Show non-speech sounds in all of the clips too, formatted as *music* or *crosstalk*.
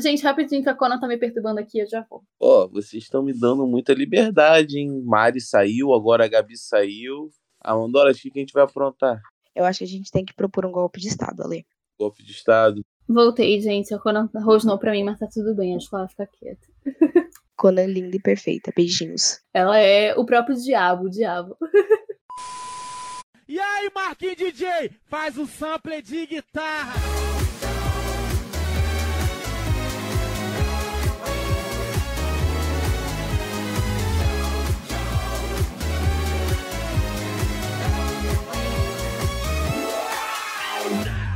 Gente, rapidinho que a Conan tá me perturbando aqui, eu já vou. Ó, oh, vocês estão me dando muita liberdade, hein? Mari saiu, agora a Gabi saiu. Amandora, acho que a gente vai aprontar. Eu acho que a gente tem que propor um golpe de Estado, Ale. Golpe de Estado. Voltei, gente. A Conan rosnou pra mim, mas tá tudo bem. Acho que ela fica quieta. *laughs* Conan linda e perfeita. Beijinhos. Ela é o próprio diabo, o diabo. *laughs* E aí, Marquinhos DJ, faz o sample de guitarra.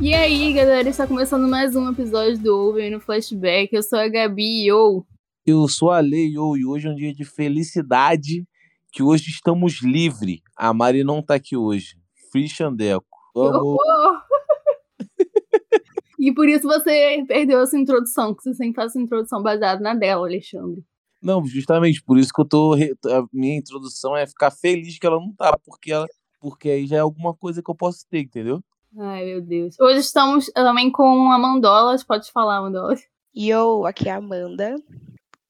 E aí, galera, está começando mais um episódio do Over no Flashback. Eu sou a Gabi Yo. Eu sou a Lei Yo e hoje é um dia de felicidade, que hoje estamos livres. A Mari não tá aqui hoje. Free Xandeco. Vamos. e por isso você perdeu essa introdução, que você sempre faz essa introdução baseada na dela, Alexandre. Não, justamente por isso que eu tô. A minha introdução é ficar feliz que ela não tá, porque ela. Porque aí já é alguma coisa que eu posso ter, entendeu? Ai, meu Deus. Hoje estamos também com a Mandolas. Pode falar, Mandolas. E eu, aqui é a Amanda.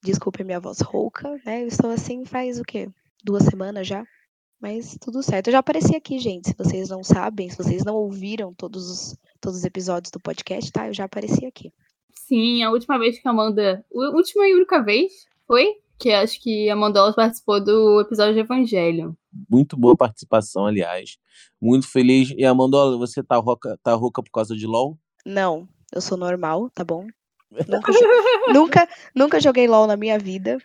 Desculpe a minha voz rouca, né? Eu estou assim faz o quê? Duas semanas já? Mas tudo certo. Eu já apareci aqui, gente. Se vocês não sabem, se vocês não ouviram todos os, todos os episódios do podcast, tá? Eu já apareci aqui. Sim, a última vez que a Amanda. A última e única vez foi? Que acho que a Mandola participou do episódio de Evangelho. Muito boa participação, aliás. Muito feliz. E Amandola, você tá rouca, tá rouca por causa de LOL? Não, eu sou normal, tá bom? *laughs* Nunca, nunca, nunca joguei LOL na minha vida.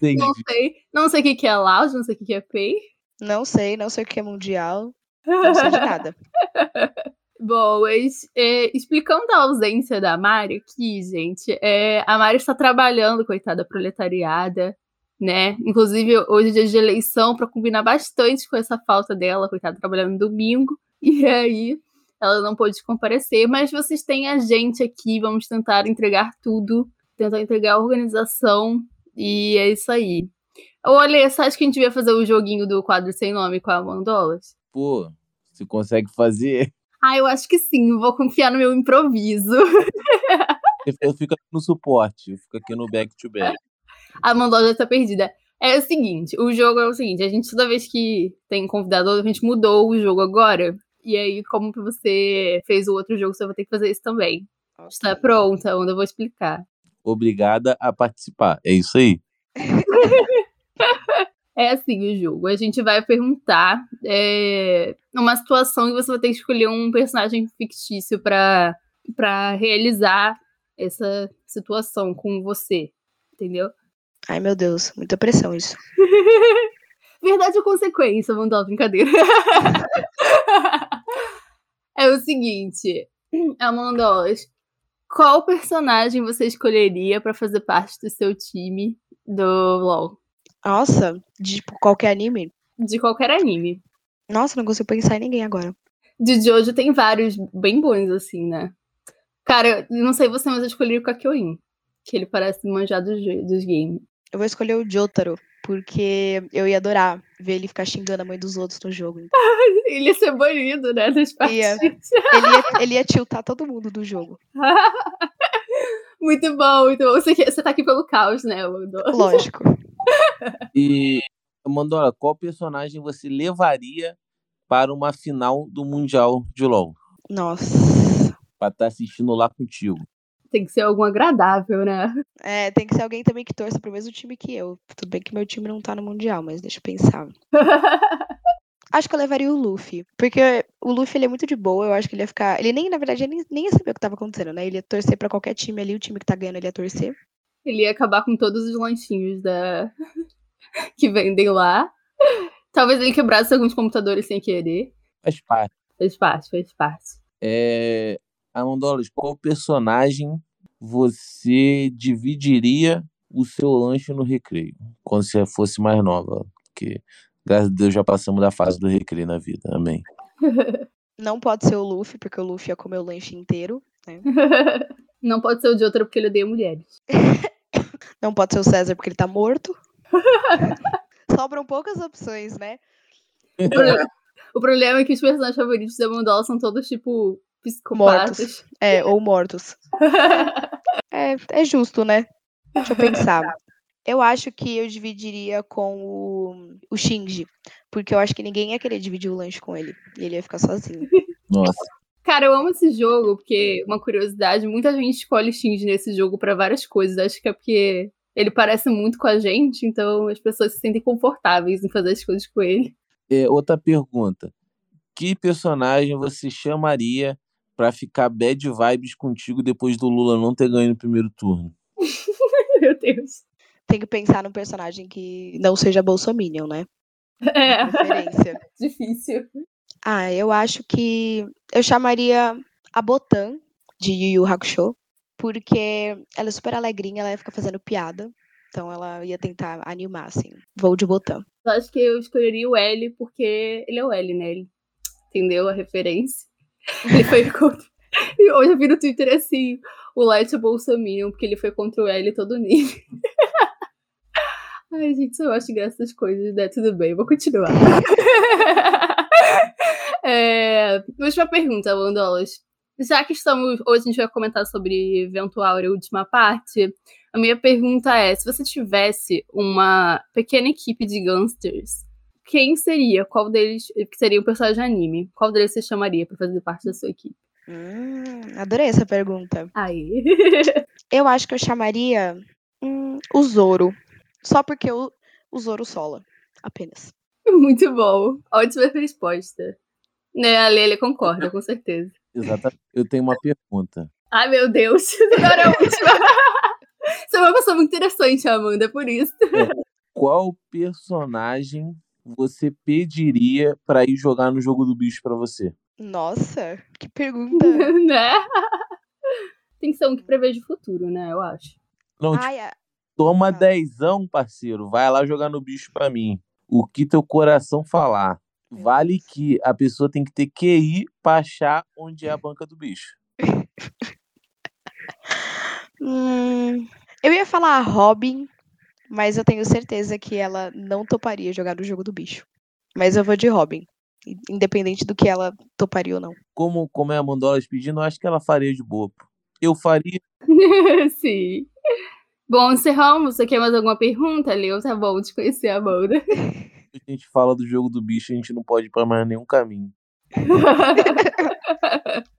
Não sei. Não sei o que, é Loud, não sei o que, é Pay. Não sei, não sei o que é Mundial. Não sei de nada. *laughs* Bom, mas, é, explicando a ausência da Mari aqui, gente, é, a Mari está trabalhando, coitada proletariada, né? Inclusive, hoje é dia de eleição, para combinar bastante com essa falta dela, coitada, trabalhando no domingo, *laughs* e aí ela não pôde comparecer, mas vocês têm a gente aqui, vamos tentar entregar tudo, tentar entregar a organização e é isso aí. Olha, você acha que a gente devia fazer o joguinho do quadro sem nome com a Mandolas? Pô, você consegue fazer? Ah, eu acho que sim. Vou confiar no meu improviso. *laughs* Eu fico aqui no suporte, eu fico aqui no back-to-back. A Mandola já tá perdida. É o seguinte, o jogo é o seguinte, a gente toda vez que tem convidado, a gente mudou o jogo agora. E aí, como você fez o outro jogo, você vai ter que fazer isso também. Está pronta, onde eu vou explicar obrigada a participar. É isso aí. *laughs* é assim o jogo. A gente vai perguntar é, uma situação e você vai ter que escolher um personagem fictício para para realizar essa situação com você, entendeu? Ai, meu Deus, muita pressão isso. *laughs* Verdade ou consequência, vamos dar uma brincadeira. *laughs* é o seguinte, Amanda, qual personagem você escolheria para fazer parte do seu time do LoL? Nossa, de tipo, qualquer anime? De qualquer anime. Nossa, não consigo pensar em ninguém agora. De Jojo tem vários bem bons, assim, né? Cara, não sei você, mas eu escolhi o Kakyoin. Que ele parece manjar dos, dos games. Eu vou escolher o Jotaro, porque eu ia adorar ver ele ficar xingando a mãe dos outros no jogo. *laughs* Então. ele ia ser banido, né, das partidas. Ia. Ele, ia, ele ia tiltar todo mundo do jogo. *laughs* muito bom, muito bom. Você, você tá aqui pelo caos, né, Mandola? Lógico. *laughs* *laughs* E, Mandola, qual personagem você levaria para uma final do Mundial de LoL? Nossa. Pra estar tá assistindo lá contigo tem que ser algum agradável, né? É, tem que ser alguém também que torça pro mesmo time que eu. Tudo bem que meu time não tá no Mundial, mas deixa eu pensar. *laughs* acho que eu levaria o Luffy. Porque o Luffy ele é muito de boa, eu acho que ele ia ficar. Ele nem, na verdade, ele nem, nem ia saber o que tava acontecendo, né? Ele ia torcer pra qualquer time ali, o time que tá ganhando ele ia torcer. Ele ia acabar com todos os lanchinhos da... *laughs* que vendem lá. Talvez ele quebrasse alguns computadores sem querer. Faz parte. Faz parte, faz parte. É... Amondolas, qual personagem você dividiria o seu lanche no recreio? Quando você fosse mais nova. Porque, graças a Deus, já passamos da fase do recreio na vida. Amém. *laughs* *laughs* Não pode ser o Luffy, porque o Luffy ia comer o lanche inteiro. Né? *laughs* Não pode ser o de outra porque ele odeia mulheres. *coughs* Não pode ser o César porque ele tá morto. *laughs* Sobram poucas opções, né? O problema, o problema é que os personagens favoritos da Mandola são todos, tipo, Psicopatas. Mortos. É, ou mortos. *laughs* É, é justo, né? Deixa eu pensar. Eu acho que eu dividiria com o, o Shinji. Porque eu acho que ninguém ia querer dividir o lanche com ele. E ele ia ficar sozinho. Nossa. Cara, eu amo esse jogo, porque, uma curiosidade, muita gente escolhe Shinji nesse jogo pra várias coisas. Acho que é porque ele parece muito com a gente, então as pessoas se sentem confortáveis em fazer as coisas com ele. É, outra pergunta. Que personagem você chamaria pra ficar bad vibes contigo depois do Lula não ter ganho no primeiro turno? *laughs* Meu Deus. Tem que pensar num personagem que não seja Bolsominion, né? É, *laughs* difícil. Ah, eu acho que eu chamaria a Botan de Yu Yu Hakusho, porque ela é super alegrinha, ela ia ficar fazendo piada. Então ela ia tentar animar, assim. Vou de Botan. Eu acho que eu escolheria o L, porque ele é o L, né? Ele entendeu a referência. *laughs* Ele foi contra. E hoje eu vi no Twitter assim: o Light é Bolsominion, porque ele foi contra o L todo nível. *laughs* Ai, gente, só eu acho graça essas coisas, né? Tudo bem, vou continuar. *laughs* é, última pergunta, Landolas. Já que estamos. Hoje a gente vai comentar sobre Ventuaura, a última parte. A minha pergunta é: se você tivesse uma pequena equipe de gangsters, quem seria? Qual deles seria um personagem anime? Qual deles você chamaria pra fazer parte da sua equipe? Hum, adorei essa pergunta. Aí. *laughs* Eu acho que eu chamaria hum, o Zoro. Só porque o, o Zoro sola. Apenas. Muito bom. Ótima resposta. Né, a Lele concorda, com certeza. *laughs* Exatamente. Eu tenho uma pergunta. Ai, meu Deus. *laughs* Agora é a última. *laughs* Você é uma pessoa muito interessante, Amanda, por isso. Qual personagem você pediria pra ir jogar no jogo do bicho pra você? Nossa, que pergunta. né? Tem que ser um que preveja o futuro, né? Eu acho. Não, tipo, Ai, a- toma ah. dezão, parceiro. Vai lá jogar no bicho pra mim. O que teu coração falar. Meu Vale que a pessoa tem que ter QI pra achar onde é a banca do bicho. hum, *laughs* eu ia falar a Robin, mas eu tenho certeza que ela não toparia jogar no jogo do bicho. Mas eu vou de Robin. in- Independente do que ela toparia ou não. Como, como é a Mandolas pedindo, eu acho que ela faria de boa. pô. Eu faria. *laughs* Sim. Bom, encerramos. Você quer mais alguma pergunta, Leo? Tá bom de conhecer a Amanda. *laughs* A gente fala do jogo do bicho, a gente não pode ir pra mais nenhum caminho. *laughs*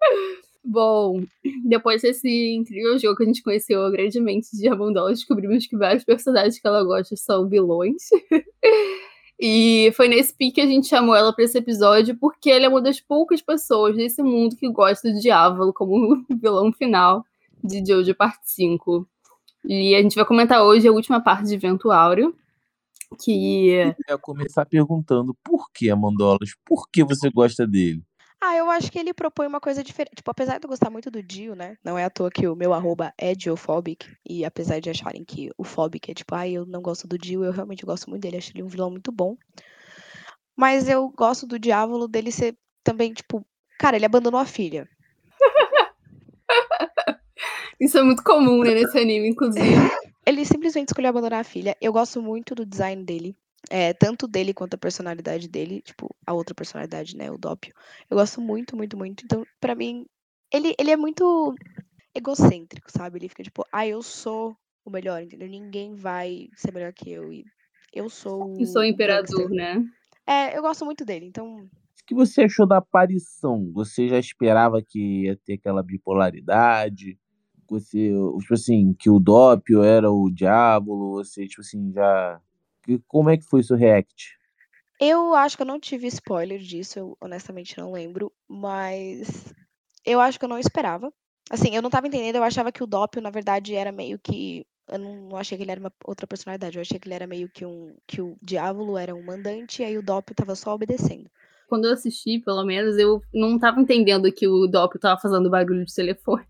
Bom, depois desse incrível jogo que a gente conheceu grandemente de Ramondola, descobrimos que vários personagens que ela gosta são vilões. *laughs* e foi nesse pique que a gente chamou ela pra esse episódio, porque ela é uma das poucas pessoas desse mundo que gosta do Diávolo como *laughs* vilão final de Jojo Parte 5. E a gente vai comentar hoje a última parte de Vento Áureo, que Eu ia começar perguntando por que a Mandolas? Por que você gosta dele? Ah, eu acho que ele propõe uma coisa diferente. Tipo, apesar de eu gostar muito do Dio, né? Não é à toa que o meu arroba é Diophobic. E apesar de acharem que o Phobic é tipo, ai, eu não gosto do Dio, eu realmente gosto muito dele. Acho ele um vilão muito bom. Mas eu gosto do Diávolo dele ser também, tipo, cara, ele abandonou a filha. *laughs* isso é muito comum né, nesse anime, inclusive. Ele simplesmente escolheu abandonar a filha. Eu gosto muito do design dele. É, tanto dele quanto a personalidade dele. Tipo, a outra personalidade, né? O Doppio. Eu gosto muito, muito, muito. Então, pra mim, ele, ele é muito egocêntrico, sabe? Ele fica tipo, ah, eu sou o melhor, entendeu? Ninguém vai ser melhor que eu. E eu sou Eu sou o o imperador, gangster. né? É, eu gosto muito dele. Então, O que você achou da aparição? Você já esperava que ia ter aquela bipolaridade? Você, tipo assim, que o Dópio era o diabo? Você, tipo assim, já. Como é que foi seu react? eu acho que eu não tive spoiler disso. Eu honestamente não lembro. Mas eu acho que eu não esperava. Assim, eu não tava entendendo. Eu achava que o Doppio, na verdade, era meio que. Eu não, não achei que ele era uma outra personalidade. Eu achei que ele era meio que um. Que o Diávolo era um mandante e aí o Doppio tava só obedecendo. Quando eu assisti, pelo menos, eu não tava entendendo que o Doppio tava fazendo barulho de telefone.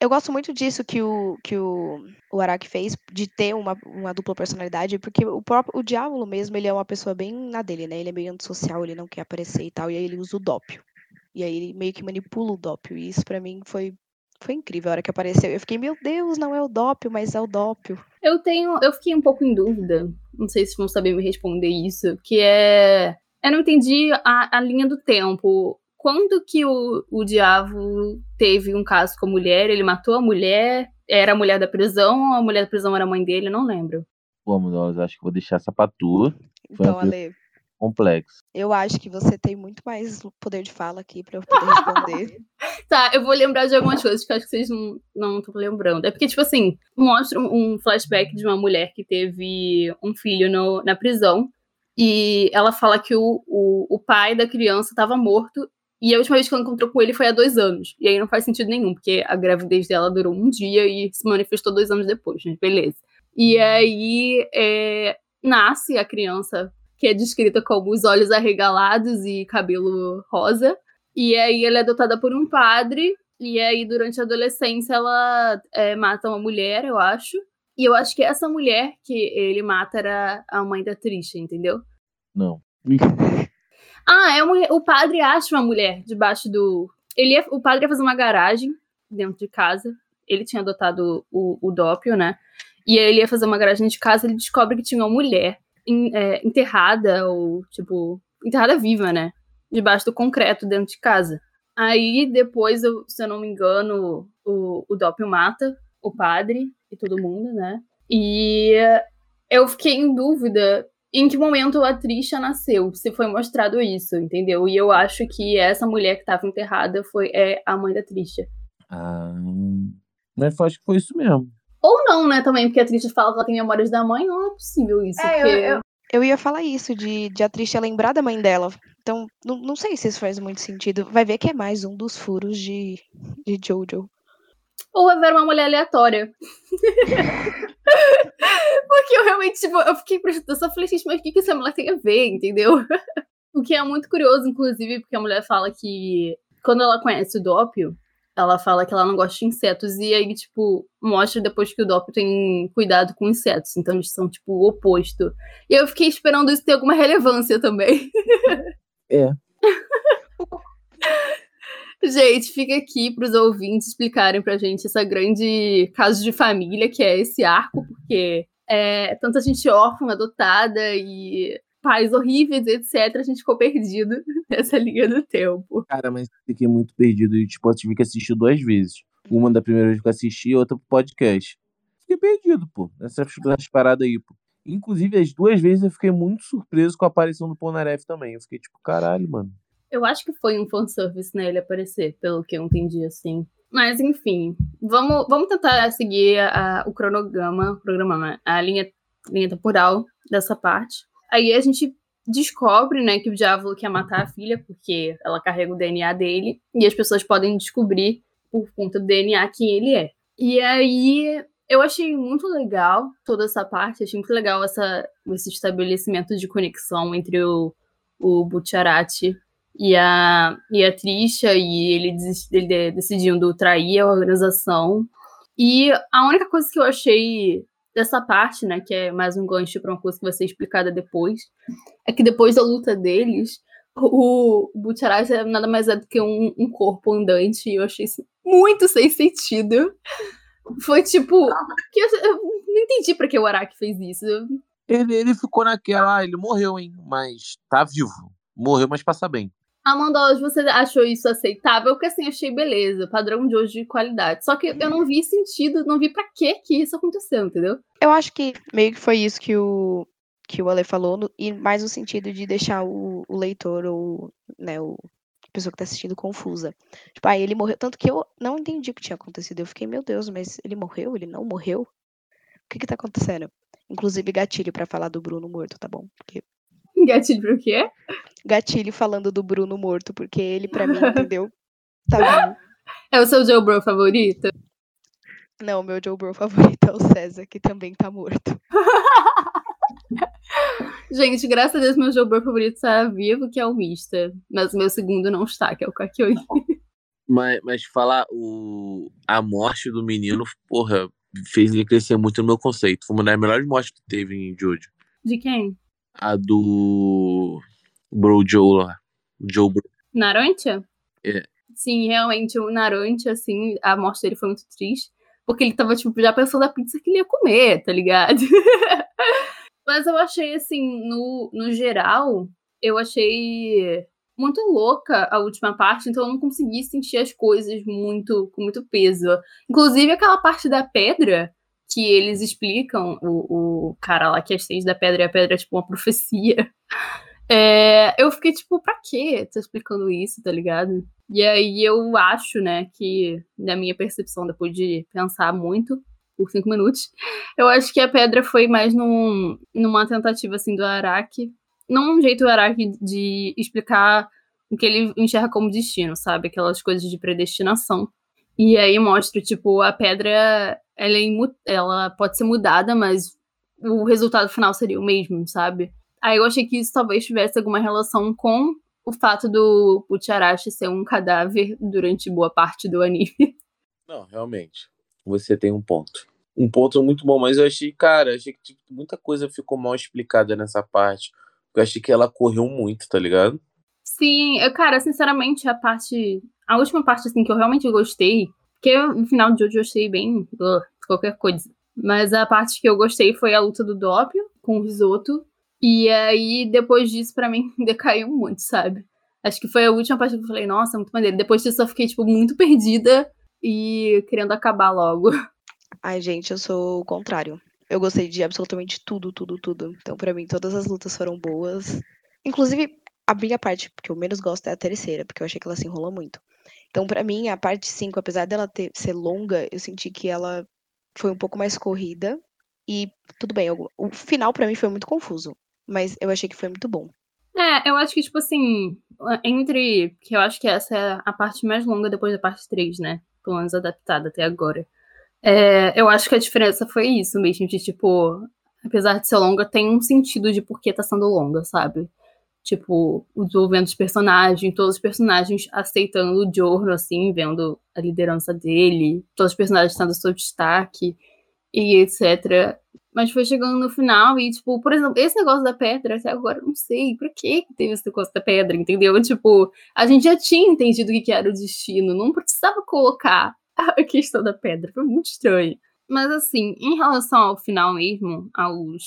Eu gosto muito disso que o, que o, o Araki fez, de ter uma, uma dupla personalidade, porque o próprio o Diávolo mesmo, ele é uma pessoa bem na dele, né? Ele é meio antissocial, ele não quer aparecer e tal, e aí ele usa o Doppio. E aí ele meio que manipula o Doppio, e isso pra mim foi, foi incrível a hora que apareceu. Eu fiquei, meu Deus, não é o Doppio, mas é o Doppio. Eu tenho. Eu fiquei um pouco em dúvida. Não sei se vão saber me responder isso. Que é. Eu não entendi a, a linha do tempo. Quando que o, o Diabo teve um caso com a mulher? Ele matou a mulher? Era a mulher da prisão ou a mulher da prisão era a mãe dele? Não lembro. Pô, Munhoz, acho que vou deixar essa pra tu. Foi Então, Ale, Complexo. eu acho que você tem muito mais poder de fala aqui pra eu poder responder. *laughs* *laughs* Tá, eu vou lembrar de algumas coisas que eu acho que vocês não estão lembrando. É porque, tipo assim, mostra um um flashback de uma mulher que teve um filho no- na prisão. E ela fala que o, o, o pai da criança estava morto. E a última vez que ela encontrou com ele foi há dois anos. E aí não faz sentido nenhum, porque a gravidez dela durou um dia e se manifestou dois anos depois, né? Beleza. E aí é, nasce a criança, que é descrita como os olhos arregalados e cabelo rosa. E aí ela é adotada por um padre. E aí, durante a adolescência, ela é, mata uma mulher, eu acho. E eu acho que essa mulher que ele mata era a mãe da Trisha, entendeu? Não. *laughs* Ah, é o padre acha uma mulher debaixo do. Ele ia- o padre ia fazer uma garagem dentro de casa. Ele tinha adotado o, o Dópio, né? E aí ele ia fazer uma garagem de casa ele descobre que tinha uma mulher é, enterrada, ou tipo, enterrada viva, né? Debaixo do concreto dentro de casa. Aí depois, eu- se eu não me engano, o, o Dópio mata o padre e todo mundo, né? E eu fiquei em dúvida em que momento a Trisha nasceu, se foi mostrado isso, entendeu? E eu acho que essa mulher que estava enterrada foi é a mãe da Trisha. Ah, mas eu acho que foi isso mesmo. Ou não, né, também, porque a Trisha fala que ela tem memórias da mãe, não é possível isso. É, eu- porque... eu- Eu ia falar isso, de, de a Trisha lembrar da mãe dela. Então, não, não sei se isso faz muito sentido. Vai ver que é mais um dos furos de, de Jojo. Ou era uma mulher aleatória. *laughs* Porque eu realmente, tipo, eu fiquei prestando atenção, eu falei, gente, mas o que, que essa mulher tem a ver, entendeu? *laughs* O que é muito curioso, inclusive, porque a mulher fala que quando ela conhece o Dópio, ela fala que ela não gosta de insetos, e aí, tipo, mostra depois que o Dópio tem cuidado com insetos, então eles são, tipo, o oposto. E eu fiquei esperando isso ter alguma relevância também. É. *laughs* Gente, fica aqui para os ouvintes explicarem pra gente essa grande caso de família que é esse arco, porque é tanta gente órfã, adotada e pais horríveis, etc. A gente ficou perdido *laughs* nessa linha do tempo. Cara, mas fiquei muito perdido e, tipo, eu tive que assistir duas vezes. Uma da primeira vez que eu assisti e outra pro podcast. Fiquei perdido, pô, nessas, nessas paradas aí, pô. Inclusive, as duas vezes eu fiquei muito surpreso com a aparição do Polnareff também. Eu fiquei tipo, caralho, mano. Eu acho que foi um fanservice nele aparecer, pelo que eu entendi, assim. Mas, enfim, vamos, vamos tentar seguir a- o cronograma, cronograma, a linha, linha temporal dessa parte. Aí a gente descobre, né, que o diabo quer matar a filha, porque ela carrega o DNA dele, e as pessoas podem descobrir, por conta do DNA, quem ele é. E aí, eu achei muito legal toda essa parte, achei muito legal essa, esse estabelecimento de conexão entre o, o e a, e a Trisha, e ele, ele de- decidindo trair a organização. E a única coisa que eu achei dessa parte, né, que é mais um gancho para uma coisa que vai ser explicada depois, é que depois da luta deles, o Butcherati é nada mais é do que um, um corpo andante, e eu achei isso muito sem sentido. Foi tipo. Que eu, eu não entendi pra que o Araki fez isso. Ele, ele ficou naquela, ah, ele morreu, hein? Mas tá vivo. Morreu, mas passa bem. Amanda, hoje você achou isso aceitável? Porque assim, achei beleza, padrão de hoje de qualidade. Só que eu não vi sentido, não vi pra que que isso aconteceu, entendeu? Eu acho que meio que foi isso que o, que o Ale falou, no- e mais no sentido de deixar o, o leitor ou né, o, a pessoa que tá assistindo confusa. Tipo, ah, ele morreu. Tanto que eu não entendi o que tinha acontecido. Eu fiquei, meu Deus, mas ele morreu? Ele não morreu? O que que tá acontecendo? Inclusive, gatilho pra falar do Bruno morto, tá bom? Porque *laughs* Gatilho pro quê? gatilho falando do Bruno morto, porque ele, pra mim, entendeu? Tá *laughs* vivo. É o seu Joe Bro favorito? Não, meu Joe Bro favorito é o César, que também tá morto. *laughs* Gente, graças a Deus, meu Joe Bro favorito está vivo, que é o Mista. Mas o meu segundo não está, que é o Kakyoin. Mas, mas falar, o, a morte do menino, porra, fez ele crescer muito no meu conceito. Foi uma das melhores mortes que teve em Jojo. De quem? A do Bro Joe lá. O Joe Bro. Narantia? É. Sim, realmente, o Narantia, assim, a morte dele foi muito triste. Porque ele tava, tipo, já pensando na pizza que ele ia comer, tá ligado? *laughs* Mas eu achei, assim, no, no geral, eu achei muito louca a última parte, então eu não consegui sentir as coisas muito com muito peso. Inclusive aquela parte da pedra que eles explicam, o, o cara lá que é stage da pedra e a pedra é tipo uma profecia. É, eu fiquei tipo, pra quê? Tá explicando isso, tá ligado? E aí eu acho, né, que na minha percepção, depois de pensar muito por cinco minutos, eu acho que a pedra foi mais num, numa tentativa assim do Araki não um jeito Araki de explicar o que ele enxerga como destino, sabe? Aquelas coisas de predestinação. E aí mostra, tipo, a pedra, ela, é ela pode ser mudada, mas o resultado final seria o mesmo, sabe? Aí eu achei que isso talvez tivesse alguma relação com o fato do Pucharashi ser um cadáver durante boa parte do anime. *laughs* Não, realmente. Você tem um ponto. Um ponto muito bom, mas eu achei, cara, achei que tipo, muita coisa ficou mal explicada nessa parte. Eu achei que ela correu muito, tá ligado? Sim, eu, cara, sinceramente, a parte. A última parte, assim, que eu realmente gostei. Porque no final de hoje eu achei bem. Uh, qualquer coisa. Mas a parte que eu gostei foi a luta do Doppio com o risoto. E aí, depois disso, para mim, *laughs* decaiu muito, sabe? Acho que foi a última parte que eu falei, nossa, muito maneiro. Depois disso, eu fiquei, tipo, muito perdida e querendo acabar logo. Ai, gente, eu sou o contrário. Eu gostei de absolutamente tudo, tudo, tudo. Então, para mim, todas as lutas foram boas. Inclusive, a minha parte que eu menos gosto é a terceira, porque eu achei que ela se enrola muito. Então, para mim, a parte 5, apesar dela ter, ser longa, eu senti que ela foi um pouco mais corrida. E tudo bem, eu, o final para mim foi muito confuso. Mas eu achei que foi muito bom. É, eu acho que, tipo assim, entre. Que eu acho que essa é a parte mais longa depois da parte 3, né? Pelo menos adaptada até agora. É, eu acho que a diferença foi isso mesmo, de tipo, apesar de ser longa, tem um sentido de por que tá sendo longa, sabe? Tipo, o desenvolvimento dos personagens, todos os personagens aceitando o Jorno, assim, vendo a liderança dele, todos os personagens tendo seu destaque e etc. Mas foi chegando no final e, tipo, por exemplo, esse negócio da pedra, até agora eu não sei por que teve esse negócio da pedra, entendeu? Tipo, a gente já tinha entendido o que era o destino, não precisava colocar a *laughs* questão da pedra. Foi muito estranho. Mas assim, em relação ao final mesmo, aos,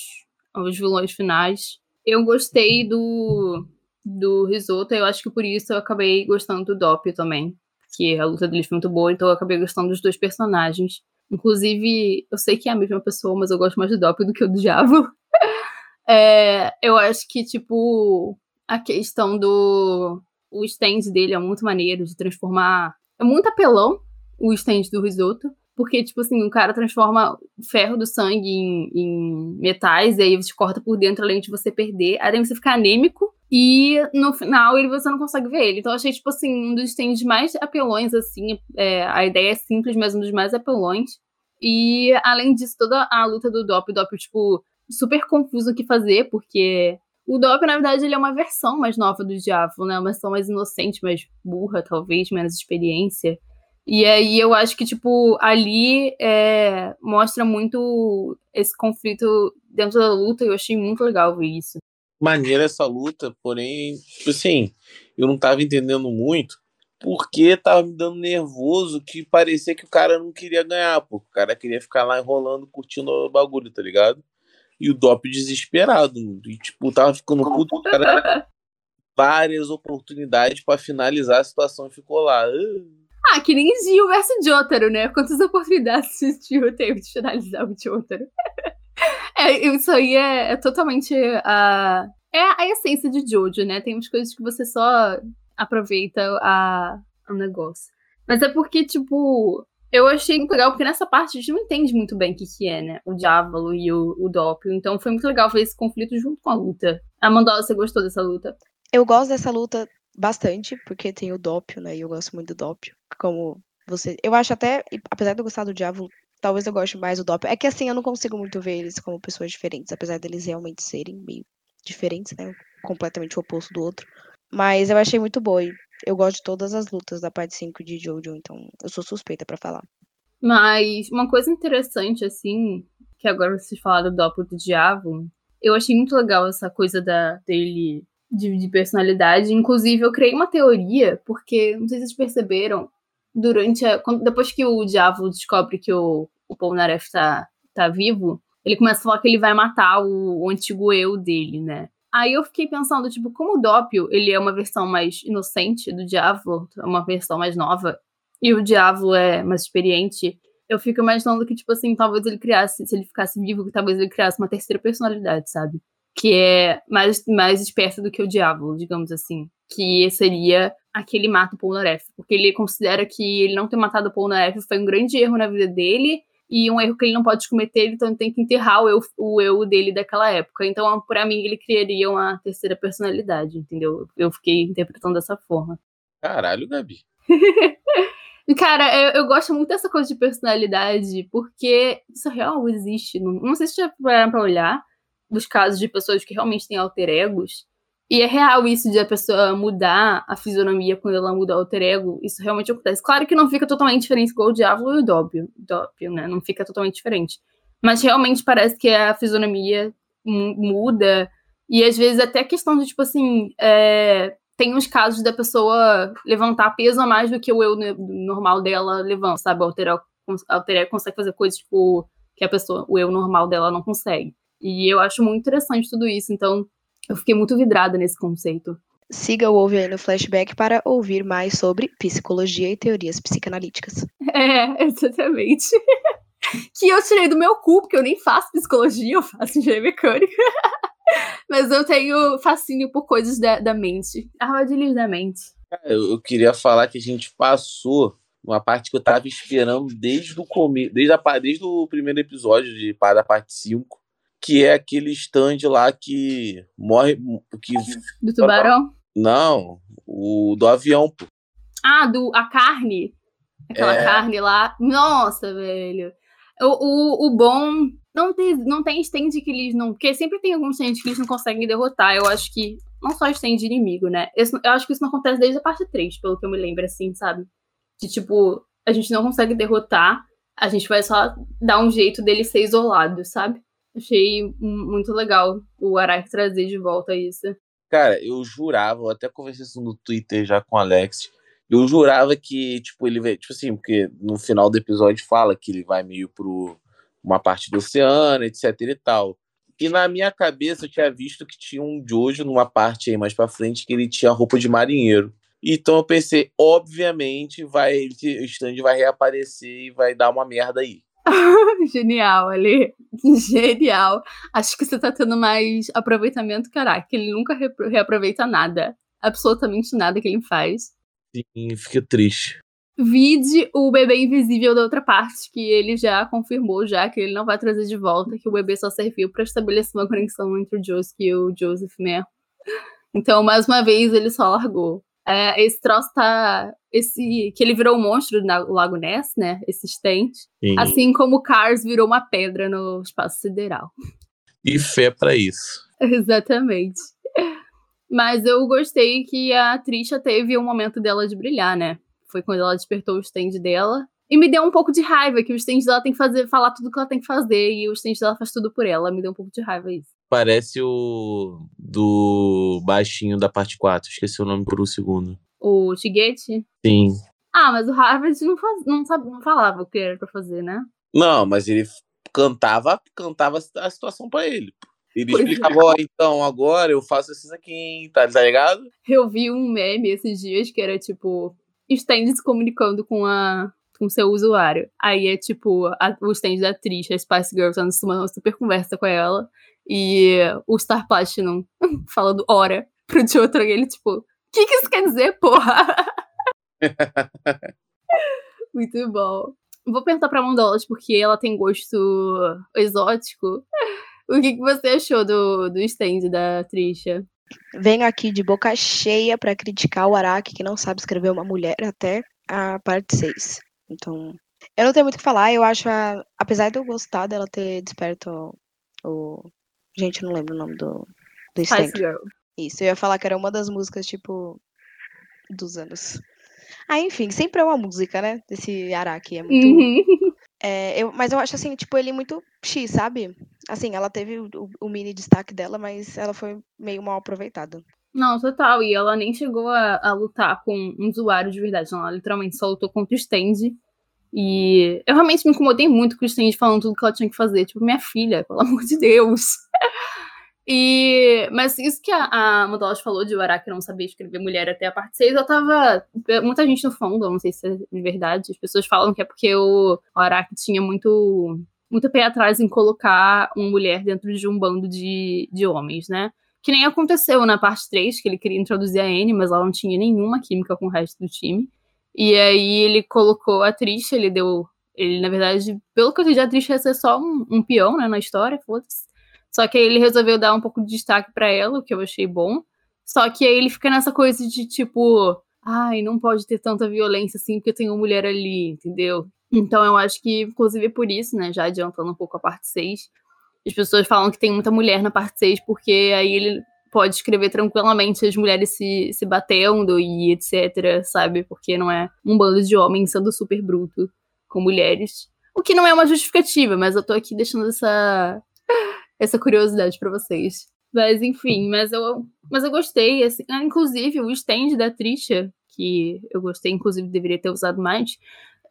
aos vilões finais, eu gostei do, do Risoto. Eu acho que por isso eu acabei gostando do Doppio também. Que a luta deles foi muito boa, então eu acabei gostando dos dois personagens. Inclusive, eu sei que é a mesma pessoa, mas eu gosto mais do Doppio do que do Diabo. *laughs* é, eu acho que, tipo, a questão do. O stand dele é muito maneiro de transformar. É muito apelão, o stand do risoto. Porque, tipo assim, o cara transforma ferro do sangue em, em metais, e aí você corta por dentro além de você perder. Aí você fica anêmico. E no final ele, você não consegue ver ele. Então eu achei, tipo assim, um dos stands mais apelões, assim. É, a ideia é simples, mas um dos mais apelões. E além disso, toda a luta do Dop, o Dop, tipo, super confuso o que fazer, porque o Dop, na verdade, ele é uma versão mais nova do Diabo, né? Uma versão mais inocente, mais burra, talvez, menos experiência. E aí eu acho que, tipo, ali é, mostra muito esse conflito dentro da luta e eu achei muito legal ver isso. Maneira essa luta, porém, tipo assim, eu não tava entendendo muito porque tava me dando nervoso que parecia que o cara não queria ganhar, pô. O cara queria ficar lá enrolando, curtindo o bagulho, tá ligado? E o Dop desesperado. E, tipo, tava ficando puto, o cara *laughs* várias oportunidades para finalizar a situação e ficou lá. Uh ah, que nem Gil versus Jotaro, né? Quantas oportunidades o Gil teve de finalizar o Jotaro? *laughs* é, isso aí é, é totalmente a. É a essência de Jojo, né? Tem umas coisas que você só aproveita a, o negócio. Mas é porque, tipo, eu achei muito legal, porque nessa parte a gente não entende muito bem o que, que é, né? O Diávolo e o, o Doppio. Então foi muito legal ver esse conflito junto com a luta. Amandola, você gostou dessa luta? Eu gosto dessa luta bastante, porque tem o Doppio, né? E eu gosto muito do Doppio. Como você. Eu acho até, apesar de eu gostar do Diabo, talvez eu goste mais do Doppio. É que assim, eu não consigo muito ver eles como pessoas diferentes, apesar deles realmente serem meio diferentes, né? Completamente o oposto do outro. Mas eu achei muito boa. E eu gosto de todas as lutas da parte 5 de Jojo, então eu sou suspeita para falar. Mas uma coisa interessante, assim, que agora vocês falaram do Doppio do Diabo, eu achei muito legal essa coisa da, dele de, de, personalidade. Inclusive, eu criei uma teoria, porque, não sei se vocês perceberam, durante a, quando, depois que o diabo descobre que o, o Polnareff tá, tá vivo, ele começa a falar que ele vai matar o, o antigo eu dele, né? Aí eu fiquei pensando, tipo, como o Doppio, ele é uma versão mais inocente do Diablo, uma versão mais nova, e o Diablo é mais experiente, eu fico imaginando que, tipo assim, talvez ele criasse, se ele ficasse vivo, talvez ele criasse uma terceira personalidade, sabe? Que é mais, mais esperta do que o Diablo, digamos assim. Que seria aquele mata o Polnareff. Porque ele considera que ele não ter matado o Polnareff foi um grande erro na vida dele, e um erro que ele não pode cometer, então ele tem que enterrar o eu, o eu dele daquela época. Então, para mim, ele criaria uma terceira personalidade, entendeu? Eu fiquei interpretando dessa forma. Caralho, Gabi. *laughs* Cara, eu, eu, gosto muito dessa coisa de personalidade, porque isso real existe. Não, não sei se já pararam pra olhar dos casos de pessoas que realmente têm alter egos. E é real isso de a pessoa mudar a fisionomia quando ela muda o alter ego. Isso realmente acontece. Claro que não fica totalmente diferente igual o Diablo e o Doppio né? Não fica totalmente diferente. Mas realmente parece que a fisionomia muda. E às vezes até questão de, tipo assim, é, tem uns casos da pessoa levantar peso a mais do que o eu normal dela levanta, sabe? O alter, alter ego consegue fazer coisas tipo, que a pessoa, o eu normal dela não consegue. E eu acho muito interessante tudo isso. Então, eu fiquei muito vidrada nesse conceito. Siga o Ouve aí no Flashback para ouvir mais sobre psicologia e teorias psicanalíticas. *laughs* É, exatamente. *laughs* que eu tirei do meu cu, porque eu nem faço psicologia, eu faço engenharia mecânica. *laughs* Mas eu tenho fascínio por coisas da, da mente, armadilhas da mente. Eu, eu queria falar que a gente passou uma parte que eu tava esperando desde o começo, desde, a, desde o primeiro episódio de da parte 5, que é aquele stand lá que morre. Que... Do tubarão? Não, o do avião, pô. Ah, do, a carne. Aquela é... carne lá. Nossa, velho. O, o, o bom. Não tem, não tem stand que eles não. Porque sempre tem alguns stands que eles não conseguem derrotar. Eu acho que. Não só stand inimigo, né? Eu, eu acho que isso não acontece desde a parte 3, pelo que eu me lembro, assim, sabe? De tipo, a gente não consegue derrotar, a gente vai só dar um jeito dele ser isolado, sabe? Achei muito legal o Araki trazer de volta isso. Cara, eu jurava, eu até conversei isso no Twitter já com o Alex. Eu jurava que, tipo, ele vai. Tipo assim, porque no final do episódio fala que ele vai meio pro uma parte do oceano, etc e tal. E na minha cabeça eu tinha visto que tinha um Jojo numa parte aí mais pra frente que ele tinha roupa de marinheiro. Então eu pensei, obviamente, vai, o stand vai reaparecer e vai dar uma merda aí. *laughs* Genial, ali. Genial. Acho que você tá tendo mais aproveitamento, caraca. Ele nunca reaproveita nada. Absolutamente nada que ele faz. Sim, fica triste. Vide o bebê invisível da outra parte, que ele já confirmou já que ele não vai trazer de volta, que o bebê só serviu para estabelecer uma conexão entre o Joseph e o Joseph Mer. Então, mais uma vez, ele só largou. É, esse troço tá. Esse, que ele virou um monstro no Lago Ness, né? Esse stent. Sim. Assim como o Cars virou uma pedra no espaço sideral. E fé para isso. *laughs* Exatamente. Mas eu gostei que a Trisha teve um momento dela de brilhar, né? Foi quando ela despertou o stand dela. E me deu um pouco de raiva que o stand dela tem que fazer, falar tudo que ela tem que fazer e o stand dela faz tudo por ela. Me deu um pouco de raiva isso. Parece o do baixinho da parte 4. Esqueci o nome por um segundo. O Shigechi? Sim. Ah, mas o Harvard não, faz, não, sabe, não falava o que era pra fazer, né? Não, mas ele cantava, cantava a situação pra ele. Ele pois explicava, ó, é. então, agora eu faço isso aqui, tá, tá ligado? Eu vi um meme esses dias que era tipo, stand se comunicando com a com seu usuário. Aí é tipo, a, o stand da atriz, a Spice Girl, tá numa super conversa com ela. E o Star Platinum *laughs* falando hora pro de outro, e ele, tipo, o que, que isso quer dizer, porra? *laughs* Muito bom. Vou perguntar pra Mondolas, porque ela tem gosto exótico. O que, que você achou do, do stand da Trisha? Venho aqui de boca cheia para criticar o Araki, que não sabe escrever uma mulher até a parte 6. Então, eu não tenho muito o que falar. Eu acho, a, apesar de eu gostar dela ter desperto o, Gente, eu não lembro o nome do, do Spice Girl. Isso, eu ia falar que era uma das músicas, tipo, dos anos. Ah, enfim, sempre é uma música, né? Desse Araki. É muito. Uhum. É, eu, mas eu acho assim, tipo, ele muito X, sabe? Assim, ela teve o, o, mini destaque dela, mas ela foi meio mal aproveitada. Não, total. E ela nem chegou a, a lutar com um usuário de verdade. Não, ela literalmente só lutou contra o stand. E eu realmente me incomodei muito com o stand falando tudo que ela tinha que fazer. Tipo, minha filha, pelo *laughs* amor de Deus. E, mas isso que a, a falou de o Araki não saber escrever mulher até a parte 6, eu tava. Muita gente no fundo, não sei se é de verdade, as pessoas falam que é porque o, o Araki tinha muito, muito pé atrás em colocar uma mulher dentro de um bando de, de homens, né? Que nem aconteceu na parte 3, que ele queria introduzir a Anne, mas ela não tinha nenhuma química com o resto do time. E aí ele colocou a Trisha, ele deu. Ele, na verdade, pelo que eu entendi, a Trisha ia ser só um, um peão, né, na história, foda-se. Só que aí ele resolveu dar um pouco de destaque para ela, o que eu achei bom. Só que aí ele fica nessa coisa de tipo, ai, não pode ter tanta violência assim porque tem uma mulher ali, entendeu? Então eu acho que, inclusive, por isso, né, já adiantando um pouco a parte 6, as pessoas falam que tem muita mulher na parte 6 porque aí ele pode escrever tranquilamente as mulheres se, se batendo e etc, sabe? Porque não é um bando de homens sendo super bruto com mulheres. O que não é uma justificativa, mas eu tô aqui deixando essa, essa curiosidade para vocês. Mas enfim, mas eu, mas eu gostei. Assim, ah, inclusive, o stand da Trisha, que eu gostei, inclusive deveria ter usado mais,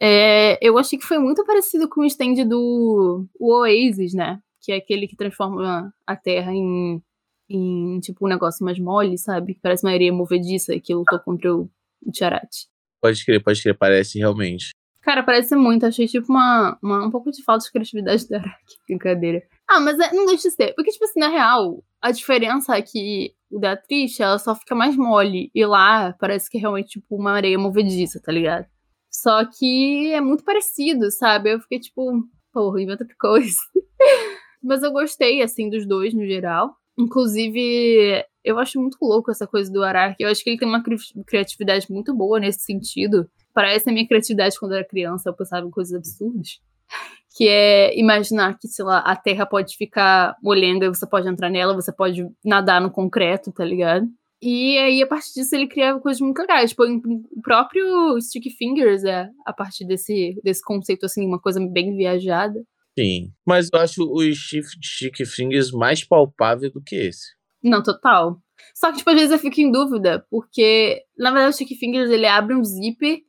é, eu achei que foi muito parecido com o stand do Oasis, né? Que é aquele que transforma a Terra em, em tipo um negócio mais mole, sabe? Parece uma areia movediça que lutou contra o, Tiarate. Pode crer, pode crer, parece realmente. Cara, parece muito. Achei tipo uma, uma, um pouco de falta de criatividade da Araki. *laughs* Brincadeira. Ah, mas é, não deixa de ser. Porque, tipo assim, na real, a diferença é que o da Trish, ela só fica mais mole. E lá parece que é realmente, tipo, uma areia movediça, tá ligado? Só que é muito parecido, sabe? Eu fiquei tipo, porra, inventa outra coisa. *laughs* mas eu gostei, assim, dos dois no geral. Inclusive, eu acho muito louco essa coisa do Araki. Eu acho que ele tem uma criatividade muito boa nesse sentido parece a minha criatividade quando eu era criança, eu pensava em coisas absurdas. Que é imaginar que, sei lá, a terra pode ficar molenga você pode entrar nela, você pode nadar no concreto, tá ligado? E aí, a partir disso, ele criava coisas muito legais. Tipo, o próprio Sticky Fingers é a partir desse, desse conceito, assim, uma coisa bem viajada. Sim, mas eu acho o Sticky Fingers mais palpável do que esse. Não, total. Só que, tipo, às vezes eu fico em dúvida, porque, na verdade, o Sticky Fingers, ele abre um zíper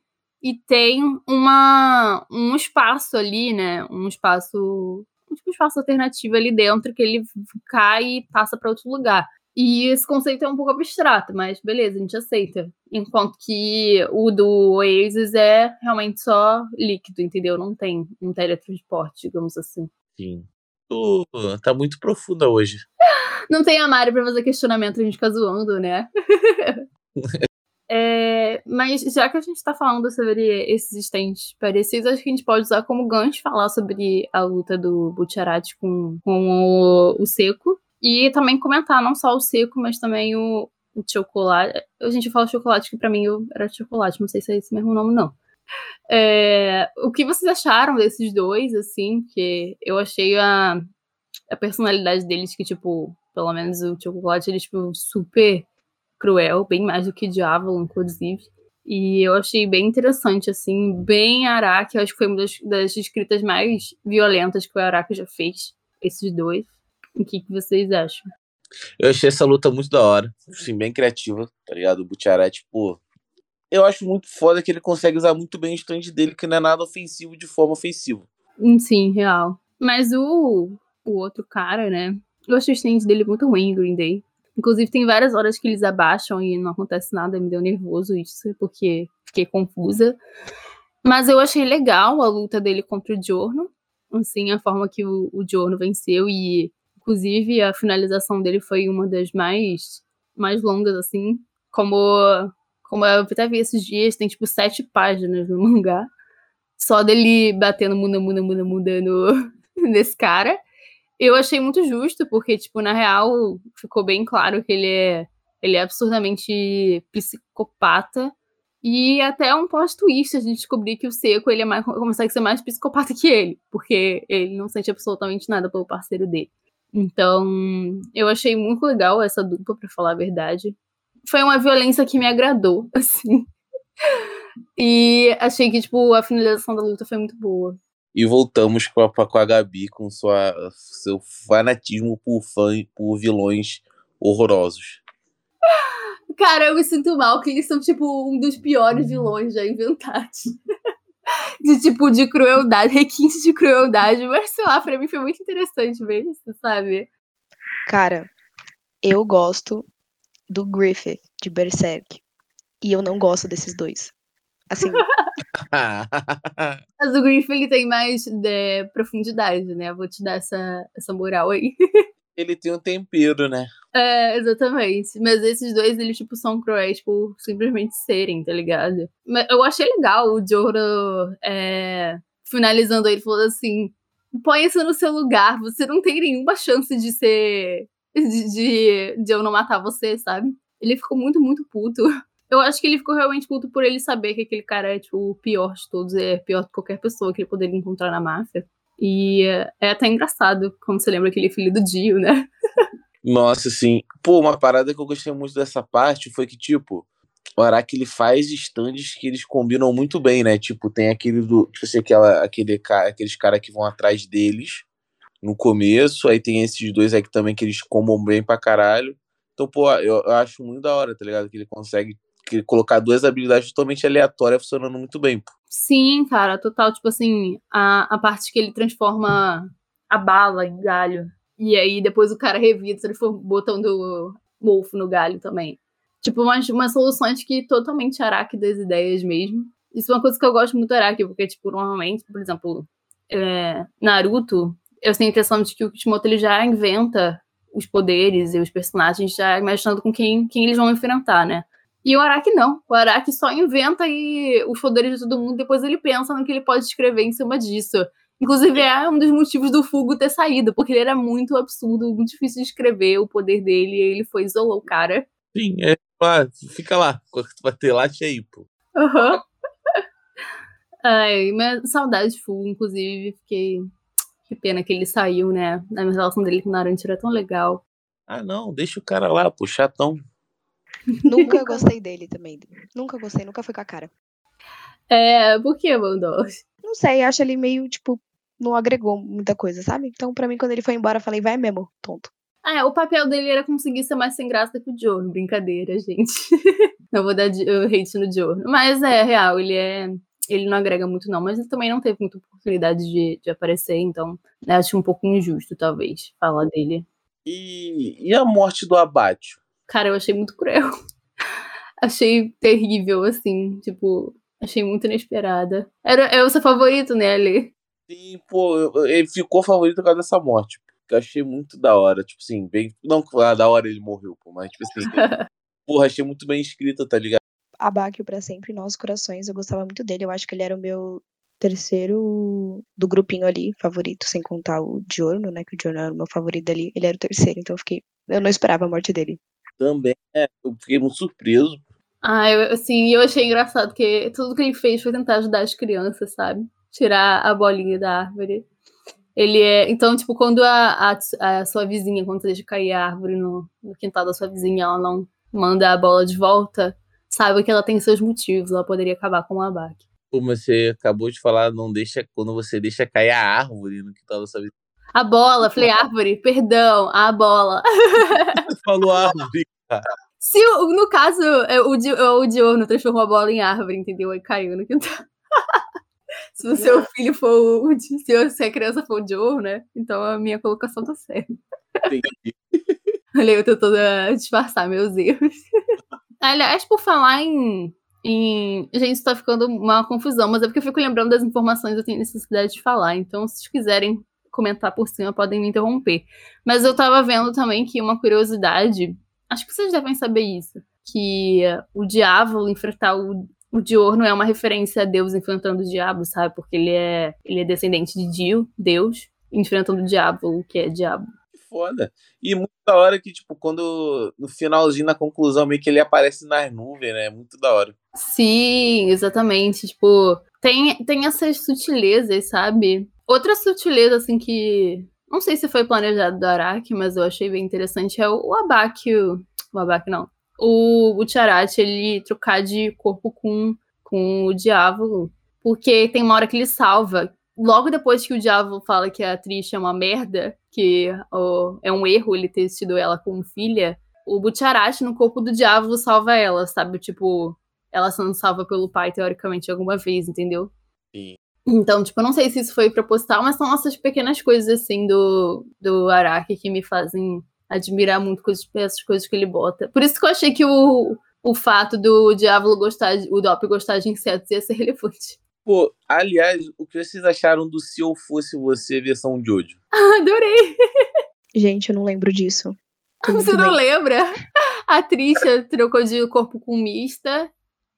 e tem uma, um espaço ali, né? Um espaço, um tipo espaço alternativo ali dentro que ele cai e passa para outro lugar. E esse conceito é um pouco abstrato, mas beleza, a gente aceita. Enquanto que o do Oasis é realmente só líquido, entendeu? Não tem um teletransporte, digamos assim. Sim. Uh, tá muito profunda hoje. *laughs* Não tem a Mari pra fazer questionamento, a gente fica zoando, né? *laughs* É, mas já que a gente está falando sobre esses stands parecidos, acho que a gente pode usar como gancho falar sobre a luta do Butcherati com, com o, o Seco. E também comentar não só o Seco, mas também o, o chocolate. A gente fala chocolate, que para mim era chocolate, não sei se é esse mesmo nome, não. É, o que vocês acharam desses dois, assim? Que eu achei a, a personalidade deles, que, tipo, pelo menos o chocolate, ele, tipo, super cruel, bem mais do que Diablo, inclusive. E eu achei bem interessante, assim, bem Araki. Acho que foi uma das, das escritas mais violentas que o Araki já fez, esses dois. O que, que vocês acham? Eu achei essa luta muito da hora, assim, bem criativa, tá ligado? O Butcherati, tipo. Eu acho muito foda que ele consegue usar muito bem o stand dele, que não é nada ofensivo de forma ofensiva. Hum, sim, real. Mas o, o outro cara, né? Eu achei o stand dele muito ruim, Green Day. Inclusive, tem várias horas que eles abaixam e não acontece nada, me deu nervoso isso, porque fiquei confusa. Mas eu achei legal a luta dele contra o Giorno, assim, a forma que o, o Giorno venceu e, inclusive, a finalização dele foi uma das mais, mais longas, assim, como, como eu até vi esses dias, tem, tipo, sete páginas no *laughs* mangá, só dele batendo muda, muda, muda, muda no, *laughs* nesse cara. Eu achei muito justo, porque, tipo, na real, ficou bem claro que ele é, ele é absurdamente psicopata. E até um post-twist a gente descobrir que o Seco ele é mais, consegue ser mais psicopata que ele, porque ele não sente absolutamente nada pelo parceiro dele. Então, eu achei muito legal essa dupla, para falar a verdade. Foi uma violência que me agradou, *laughs* assim. E achei que, tipo, a finalização da luta foi muito boa. E voltamos com a, com a Gabi com sua, seu fanatismo por, fã, por vilões horrorosos. Cara, eu me sinto mal que eles são, tipo, um dos piores vilões já inventados. *laughs* de, tipo, de crueldade, requinte de crueldade. Mas, sei lá, pra mim foi muito interessante ver isso, sabe? Cara, Eu gosto do Griffith, de Berserk. E eu não gosto desses dois. Assim, *laughs* Mas o Griff ele tem mais é, profundidade, né? Vou te dar essa, essa moral aí. *laughs* Ele tem um tempero, né? É, exatamente. Mas esses dois, eles, tipo, são cruéis por simplesmente serem, tá ligado? Mas eu achei legal o Joro é, finalizando ele, falando assim: põe isso no seu lugar, você não tem nenhuma chance de ser. De, de, de eu não matar você, sabe? Ele ficou muito, muito puto. Eu acho que ele ficou realmente puto por ele saber que aquele cara é, tipo, o pior de todos, é pior de qualquer pessoa que ele poderia encontrar na máfia. E é, até engraçado quando você lembra aquele filho do Dio, né? Nossa, assim. Pô, uma parada que eu gostei muito dessa parte foi que, tipo, o Araki ele faz stands que eles combinam muito bem, né? Tipo, tem aquele do. Tipo assim, aquela, aquele, aqueles caras que vão atrás deles no começo, aí tem esses dois aqui também que eles combam bem pra caralho. Então, pô, eu, eu acho muito da hora, tá ligado? Que ele consegue que colocar duas habilidades totalmente aleatórias funcionando muito bem. Pô. Sim, cara, total. Tipo assim, a, a parte que ele transforma a bala em galho. E aí depois o cara revida, ele for botando o Wolf no galho também. Tipo, umas, umas soluções que totalmente Araki das ideias mesmo. Isso é uma coisa que eu gosto muito do Araki, porque, tipo, normalmente, por exemplo, é, Naruto, eu tenho a impressão de que o Kishimoto ele já inventa os poderes e os personagens já imaginando com quem, quem eles vão enfrentar, né? E o Araki não. O Araki só inventa e os poderes de todo mundo, depois ele pensa no que ele pode escrever em cima disso. Inclusive, é um dos motivos do Fugo ter saído, porque ele era muito absurdo, muito difícil de escrever o poder dele, e ele foi isolou o cara. Sim, é. Ah, fica lá, vai ter lá aí, pô. Aham. Uhum. *laughs* Ai, mas saudade de Fugo, inclusive, fiquei. Que pena que ele saiu, né? A relação dele com o Naruto era tão legal. Ah, não, deixa o cara lá, pô, chatão. Nunca *laughs* gostei dele também. Nunca gostei, nunca fui com a cara. É, por que, Bondos? Não sei, acho ele meio, tipo, não agregou muita coisa, sabe? Então, pra mim, quando ele foi embora, eu falei, vai mesmo, tonto. Ah, é, o papel dele era conseguir ser mais sem graça que o Joe. Brincadeira, gente. *laughs* não vou dar o hate no Joe. Mas é real, ele é. Ele não agrega muito, não, mas ele também não teve muita oportunidade de, de aparecer, então né, acho um pouco injusto, talvez, falar dele. E, e a morte do Abate? Cara, eu achei muito cruel. *laughs* achei terrível, assim, tipo, achei muito inesperada. Era, é o seu favorito, né, Ali? Sim, pô, ele ficou favorito por causa dessa morte. Porque eu achei muito da hora, tipo assim, bem. Não ah, da hora ele morreu, pô, mas tipo assim. *laughs* porra, achei muito bem escrita, tá ligado? Abáquio para sempre, nossos corações. Eu gostava muito dele. Eu acho que ele era o meu terceiro do grupinho ali, favorito, sem contar o Giorno, né? Que o Giorno era o meu favorito ali. Ele era o terceiro, então eu fiquei. Eu não esperava a morte dele também, é, eu fiquei muito surpreso. Ah, eu, assim, eu achei engraçado que tudo que ele fez foi tentar ajudar as crianças, sabe? Tirar a bolinha da árvore. Ele é. Então, tipo, quando a, a, a sua vizinha, quando você deixa cair a árvore no, no quintal da sua vizinha, ela não manda a bola de volta, sabe que ela tem seus motivos, ela poderia acabar com o abaque. Como você acabou de falar, não deixa quando você deixa cair a árvore no quintal da sua vizinha. A bola, falei árvore, perdão, a bola. Falou árvore, cara. Se, no caso, é, o, é o Diorno transformou a bola em árvore, entendeu? Aí caiu no quintal. *laughs* se o seu filho for o. Se a criança for o Diorno, né? Então a minha colocação tá certa. Entendi. Olha, eu tô toda disfarçar meus erros. *laughs* Aliás, por falar em, em. Gente, tá ficando uma confusão, mas é porque eu fico lembrando das informações eu tenho necessidade de falar. Então, se vocês quiserem comentar por cima, podem me interromper. Mas eu tava vendo também que uma curiosidade, acho que vocês devem saber isso, que o diabo enfrentar o, o Dior não é uma referência a Deus enfrentando o diabo, sabe? Porque ele é, ele é descendente de Dio, Deus, enfrentando o diabo, que é diabo. Que foda. E muito da hora que, tipo, quando no finalzinho, na conclusão, meio que ele aparece nas nuvens, né? Muito da hora. Sim, exatamente. Tipo, tem, tem essas sutilezas, sabe? Outra sutileza, assim, que. Não sei se foi planejado do Araki, mas eu achei bem interessante, é o, o Abaki. O, o Abaki não. O, o ele trocar de corpo com, com o Diabo. Porque tem uma hora que ele salva. Logo depois que o Diabo fala que a atriz é uma merda, que oh, é um erro ele ter tido ela como filha, o Butcharati no corpo do Diabo salva ela, sabe? Tipo, ela sendo salva pelo pai, teoricamente, alguma vez, entendeu? Sim. Então, tipo, eu não sei se isso foi proposital, mas são essas pequenas coisas, assim, do, do Araki que me fazem admirar muito essas coisas que ele bota. Por isso que eu achei que o, o fato do Diabo gostar, de, o Dop gostar de insetos ia ser relevante. Pô, aliás, o que vocês acharam do Se Eu Fosse Você versão Jojo? *laughs* Adorei! Gente, eu não lembro disso. Tô Você não bem. lembra? A Trisha trocou de corpo com Mista,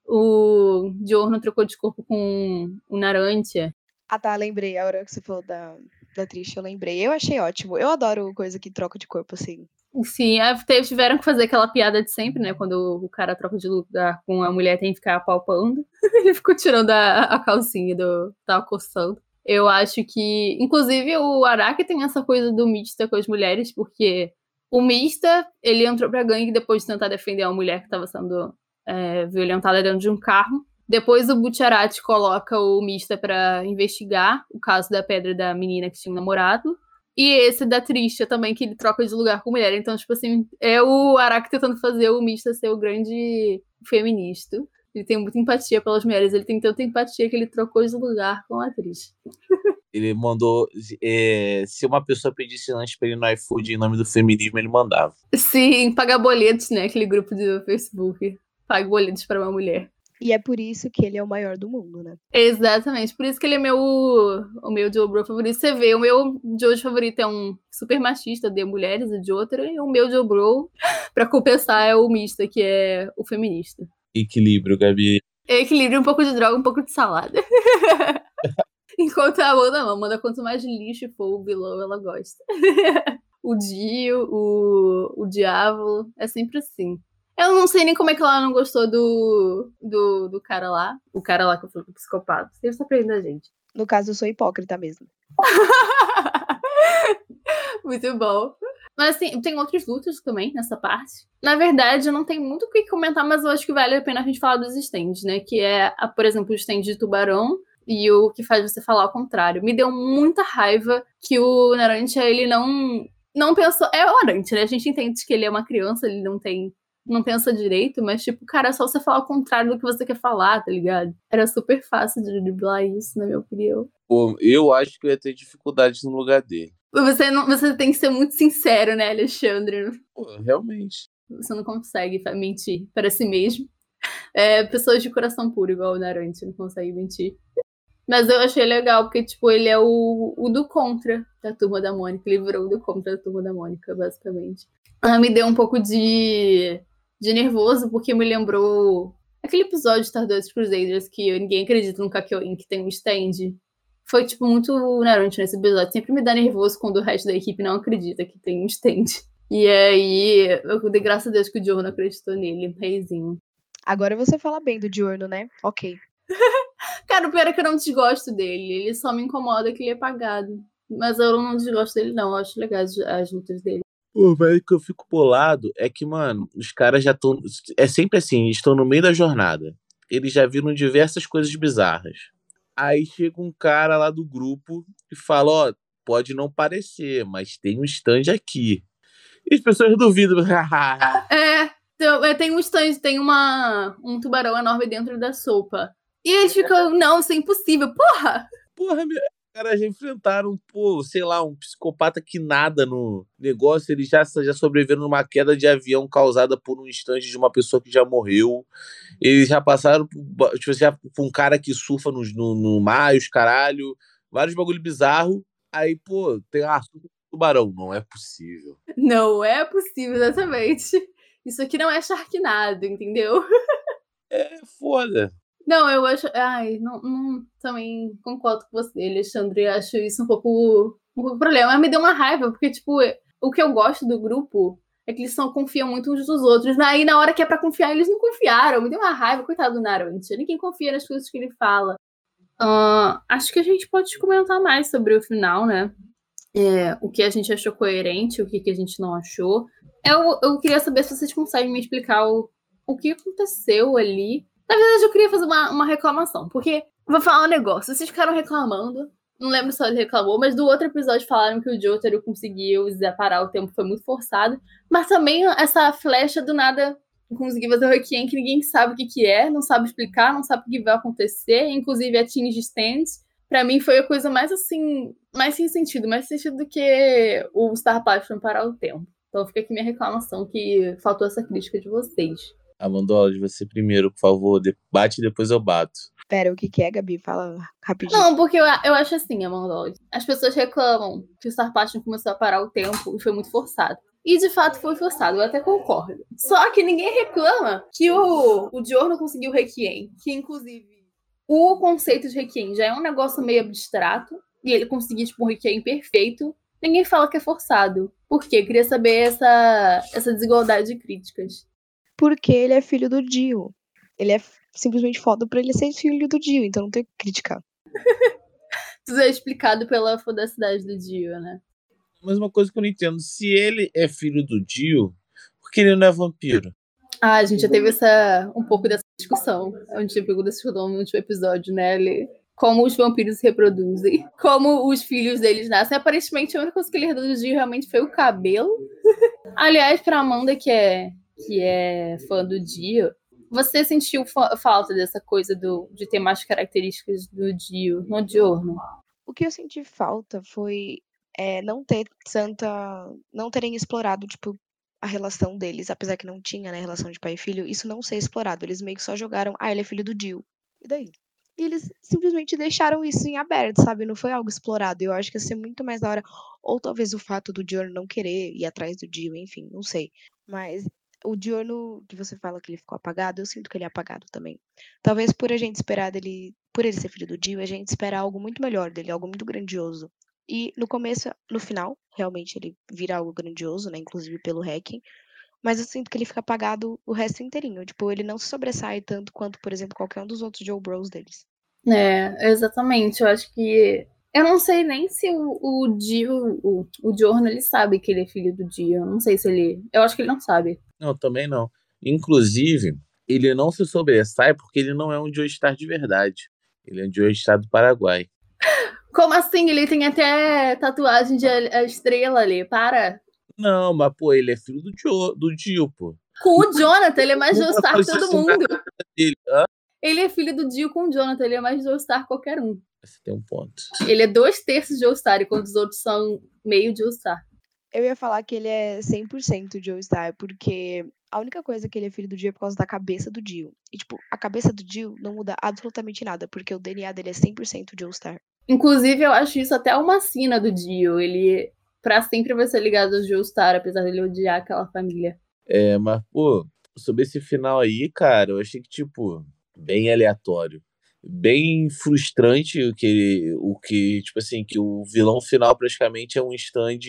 o Diorno trocou de corpo com o Narantia. Ah, tá, lembrei. A hora que você falou da, da Trisha, eu lembrei. Eu achei ótimo. Eu adoro coisa que troca de corpo, assim. Sim, teve- tiveram que fazer aquela piada de sempre, né? Quando o cara troca de lugar com a mulher, tem que ficar apalpando. *laughs* Ele ficou tirando a, a calcinha do. tava coçando. Eu acho que. Inclusive, o Araki tem essa coisa do Mista com as mulheres, porque o Mista, ele entrou pra gangue depois de tentar defender a mulher que estava sendo é, violentada dentro de um carro. Depois o Butcherati coloca o Mista pra investigar o caso da pedra da menina que tinha um namorado. E esse da Trisha também, que ele troca de lugar com mulher. Então, tipo assim, é o Araki tentando fazer o Mista ser o grande feminista. Ele tem muita empatia pelas mulheres. Ele tem tanta empatia que ele trocou de lugar com a atriz. *laughs* Ele mandou. é, se uma pessoa pedisse lanche pra ele no iFood em nome do feminismo, ele mandava. Sim, pagar boletos, né? Aquele grupo do Facebook. Paga boletos para uma mulher. E é por isso que ele é o maior do mundo, né? Exatamente. Por isso que ele é meu, o meu Joe Bro favorito. Você vê, o meu Joe favorito é um super machista de mulheres e de outra. E o meu Joe Bro, pra compensar, é o mista, que é o feminista. Equilíbrio, Gabi. Equilíbrio, um pouco de droga, um pouco de salada. *laughs* Enquanto a Amanda não. Amanda, quanto mais lixo for o vilão, ela gosta. *laughs* o Dio, o, o Diabo, é sempre assim. Eu não sei nem como é que ela não gostou do, do, do cara lá. O cara lá que eu falei do psicopata. Sempre tá prendendo a gente. No caso, eu sou hipócrita mesmo. *laughs* Muito bom. Mas assim, tem outros lutas também nessa parte. Na verdade, não tem muito o que comentar, mas eu acho que vale a pena a gente falar dos stands, né? Que é, por exemplo, o stand de tubarão e o que faz você falar ao contrário. Me deu muita raiva que o Narantia, ele não não pensou. É o Narantia, né? A gente entende que ele é uma criança, ele não tem. Não pensa direito, mas, tipo, cara, é só você falar ao contrário do que você quer falar, tá ligado? Era super fácil de driblar isso, na minha opinião. Pô, eu acho que eu ia ter dificuldades no lugar dele. Você, não, você tem que ser muito sincero, né, Alexandre? Pô, realmente. Você não consegue mentir para si mesmo. É, pessoas de coração puro, igual o Narante, não consegue mentir. Mas eu achei legal, porque, tipo, ele é o, o do contra da turma da Mônica. Ele virou o do contra da turma da Mônica, basicamente. Ah, me deu um pouco de, de nervoso, porque me lembrou aquele episódio de Stardust Crusaders que ninguém acredita no Kakyoin, que tem um stand. Foi, tipo, muito Naruto nesse episódio. Sempre me dá nervoso quando o resto da equipe não acredita que tem um stand. E aí, eu dei graças a Deus que o não acreditou nele, reizinho. Agora você fala bem do Diorno, né? Ok. *laughs* Cara, o pior é que eu não desgosto dele. Ele só me incomoda que ele é pagado. Mas eu não desgosto dele, não. Eu acho legais as lutas dele. Pô, velho, que eu fico bolado é que, mano, os caras já estão. É sempre assim, eles estão no meio da jornada. Eles já viram diversas coisas bizarras. Aí chega um cara lá do grupo e fala: Ó, pode não parecer, mas tem um stand aqui. E as pessoas duvidam. *laughs* É, então, é, tem um stand, tem uma, um tubarão enorme dentro da sopa. E eles ficam, não, isso é impossível. Porra! Porra, caras já enfrentaram, pô, sei lá, um psicopata que nada no negócio. Eles já, já sobreviveram numa queda de avião causada por um instante de uma pessoa que já morreu. Eles já passaram por, tipo, já, por um cara que surfa no, no, no mar, os caralho. Vários bagulho bizarro. Aí, pô, tem a com tubarão. Não é possível. Não é possível, exatamente. Isso aqui não é Sharknado, entendeu? É foda. Não, eu acho. Ai, não, não- também concordo com você, Alexandre. Acho isso um pouco, um pouco problema. Mas me deu uma raiva, porque, tipo, o que eu gosto do grupo é que eles só confiam muito uns nos outros. Aí, na hora que é pra confiar, eles não confiaram. Me deu uma raiva, coitado do Naruto. Ninguém confia nas coisas que ele fala. Ah, acho que a gente pode comentar mais sobre o final, né? É, o que a gente achou coerente, o que, que a gente não achou. Eu, eu queria saber se vocês conseguem me explicar o, o que aconteceu ali. Na verdade, eu queria fazer uma, uma reclamação, porque vou falar um negócio. Vocês ficaram reclamando. Não lembro se ele reclamou, mas do outro episódio falaram que o Jotaro conseguiu parar o tempo, foi muito forçado. Mas também essa flecha do nada conseguiu fazer o Requiem que ninguém sabe o que, que é, não sabe explicar, não sabe o que vai acontecer, inclusive atinge stands. Pra mim foi a coisa mais assim, mais sem sentido, mais sentido do que o Star Platinum parar o tempo. Então fica aqui minha reclamação que faltou essa crítica de vocês. Amandola, de você primeiro, por favor. Bate e depois eu bato. Pera, o que, que é, Gabi? Fala rapidinho. Não, porque eu, eu acho assim, Amandola. As pessoas reclamam que o Star Platinum começou a parar o tempo e foi muito forçado. E de fato foi forçado, eu até concordo. Só que ninguém reclama que o, o Dior não conseguiu o Requiem. Que inclusive o conceito de Requiem já é um negócio meio abstrato. E ele conseguiu, tipo, um Requiem perfeito. Ninguém fala que é forçado. Por quê? Queria saber essa, essa desigualdade de críticas. Porque ele é filho do Dio. Ele é simplesmente foda por ele ser filho do Dio, então não tem que criticar. *laughs* Tudo é explicado pela fodacidade do Dio, né? Mas uma coisa que eu não entendo, se ele é filho do Dio, por que ele não é vampiro? Ah, a gente já teve essa, um pouco dessa discussão. A gente pegou dessa discussão no último episódio, né? Ele, como os vampiros se reproduzem, *laughs* como os filhos deles nascem. Aparentemente, a única coisa que ele herdou do Dio realmente foi o cabelo. *laughs* Aliás, pra Amanda, que é, que é fã do Dio, você sentiu fa falta dessa coisa do, de ter mais características do Dio no Diorno? O que eu senti falta foi é, não ter tanta. não terem explorado, tipo, a relação deles, apesar que não tinha, né, relação de pai e filho, isso não ser explorado. Eles meio que só jogaram, ah, ele é filho do Dio. E daí? E eles simplesmente deixaram isso em aberto, sabe? Não foi algo explorado. Eu acho que ia ser muito mais da hora. Ou talvez o fato do Dior não querer ir atrás do Dio, enfim, não sei. Mas o Diorno, que você fala que ele ficou apagado, eu sinto que ele é apagado também. Talvez por a gente esperar dele, por ele ser filho do Dio, a gente espera algo muito melhor dele, algo muito grandioso. E no começo, no final, realmente ele vira algo grandioso, né? Inclusive pelo hacking. Mas eu sinto que ele fica apagado o resto inteirinho. Tipo, ele não se sobressai tanto quanto, por exemplo, qualquer um dos outros Joe Bros deles. É, exatamente. Eu acho que. Eu não sei nem se o, o Dio, o, o Giorno, ele sabe que ele é filho do Dio. Eu não sei se ele. Eu acho que ele não sabe. Não, também não. Inclusive, ele não se sobressai porque ele não é um Joestar de verdade. Ele é um Joestar do Paraguai. *laughs* Como assim? Ele tem até tatuagem de a estrela ali, para. Não, mas pô, ele é filho do Dio, do Dio pô. Com o Jonathan, ele é mais Joestar que todo mundo. Ele é filho do Dio com o Jonathan, ele é mais Joestar qualquer um. Você tem um ponto. Ele é dois terços de Joestar, enquanto os outros são meio Joestar. Eu ia falar que ele é 100% Joe Star, porque a única coisa que ele é filho do Dio é por causa da cabeça do Dio. E, tipo, a cabeça do Dio não muda absolutamente nada, porque o DNA dele é 100% Joe Star. Inclusive, eu acho isso até uma sina do Dio. Ele, pra sempre, vai ser ligado ao Joe Star, apesar dele odiar aquela família. É, mas, pô, sobre esse final aí, cara, eu achei que, tipo, bem aleatório. Bem frustrante o que, o que, tipo assim, que o vilão final praticamente é um stand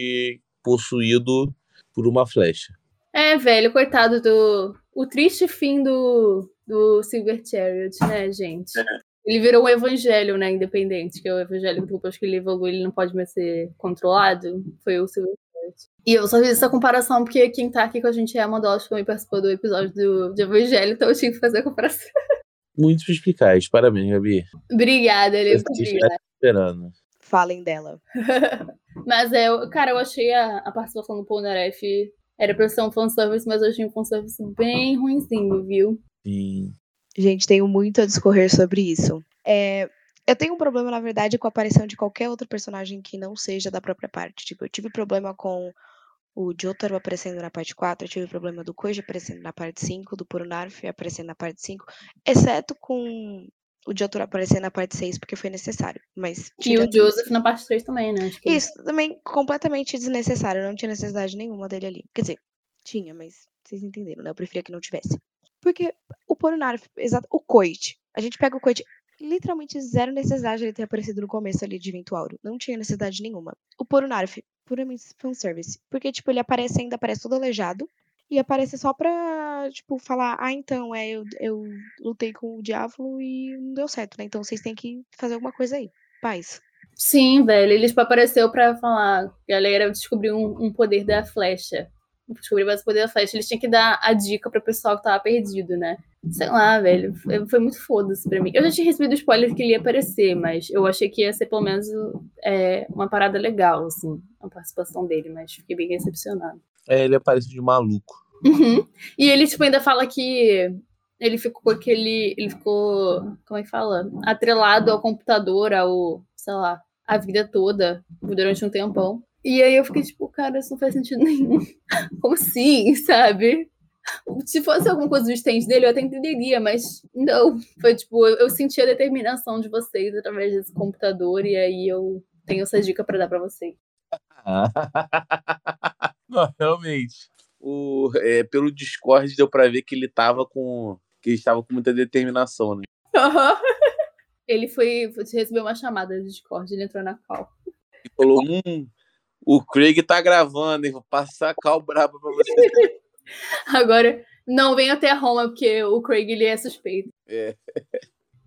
possuído por uma flecha. É, velho, coitado do. O triste fim do, do Silver Chariot, né, gente? É. Ele virou um evangelho, né, independente, que é o evangelho que depois que ele evoluiu, ele não pode mais ser controlado. Foi o Silver Chariot. E eu só fiz essa comparação porque quem tá aqui com a gente é a que também participou do episódio do, de Evangelho, então eu tinha que fazer a comparação. *laughs* Muito perspicaz, parabéns, Gabi. Obrigada. Obrigada. esperando falem dela. *laughs* mas é, cara, eu achei a, a participação do Polnareff era pra ser um fanservice, mas eu achei um fanservice bem ruimzinho, viu? Sim. Gente, tenho muito a discorrer sobre isso. É, eu tenho um problema, na verdade, com a aparição de qualquer outro personagem que não seja da própria parte. Tipo, eu tive problema com o Jotaro aparecendo na parte 4, eu tive problema do Koji aparecendo na parte 5, do Purunarf aparecendo na parte 5, exceto com o Jotaro aparecer na parte 6 porque foi necessário. Mas, e o Joseph na parte 3 também, né? Que... Isso, também completamente desnecessário. Não tinha necessidade nenhuma dele ali. Quer dizer, tinha, mas vocês entenderam, né? Eu preferia que não tivesse. Porque o Porunarf, exato, o Coit. A gente pega o Coit, literalmente zero necessidade de ele ter aparecido no começo ali de Vintuauro. Não tinha necessidade nenhuma. O Porunarf, puramente fanservice. Porque, tipo, ele aparece ainda, aparece todo aleijado e aparecer só pra, tipo, falar, ah, então, é, eu, eu lutei com o diabo e não deu certo, né? Então vocês têm que fazer alguma coisa aí. Paz. Sim, velho. Ele tipo, apareceu pra falar, galera, descobriu um, um poder da flecha. Descobrir mais o poder da flecha. Eles tinham que dar a dica pro pessoal que tava perdido, né? Sei lá, velho. Foi, muito foda-se pra mim. Eu já tinha recebido spoiler que ele ia aparecer, mas eu achei que ia ser pelo menos é, uma parada legal, assim, a participação dele, mas fiquei bem decepcionado. É, ele aparece de maluco. Uhum. E ele, tipo, ainda fala que ele ficou com aquele. Ele ficou. Como é que fala? Atrelado ao computador, ao. sei lá, a vida toda, durante um tempão. E aí eu fiquei tipo, cara, isso não faz sentido nenhum. *laughs* Como assim, sabe? Se fosse alguma coisa do stand dele, eu até entenderia, mas não. Foi tipo, eu, eu senti a determinação de vocês através desse computador, e aí eu tenho essa dica para dar para vocês. *laughs* não, realmente. O, é, pelo Discord deu pra ver que ele tava com. que ele estava com muita determinação, né? *laughs* ele foi. recebeu uma chamada do Discord, ele entrou na call. E falou: hum, o Craig tá gravando, hein? Vou passar a cal braba pra você. *laughs* *laughs* Agora, não venha até a Roma, porque o Craig ele é suspeito. É.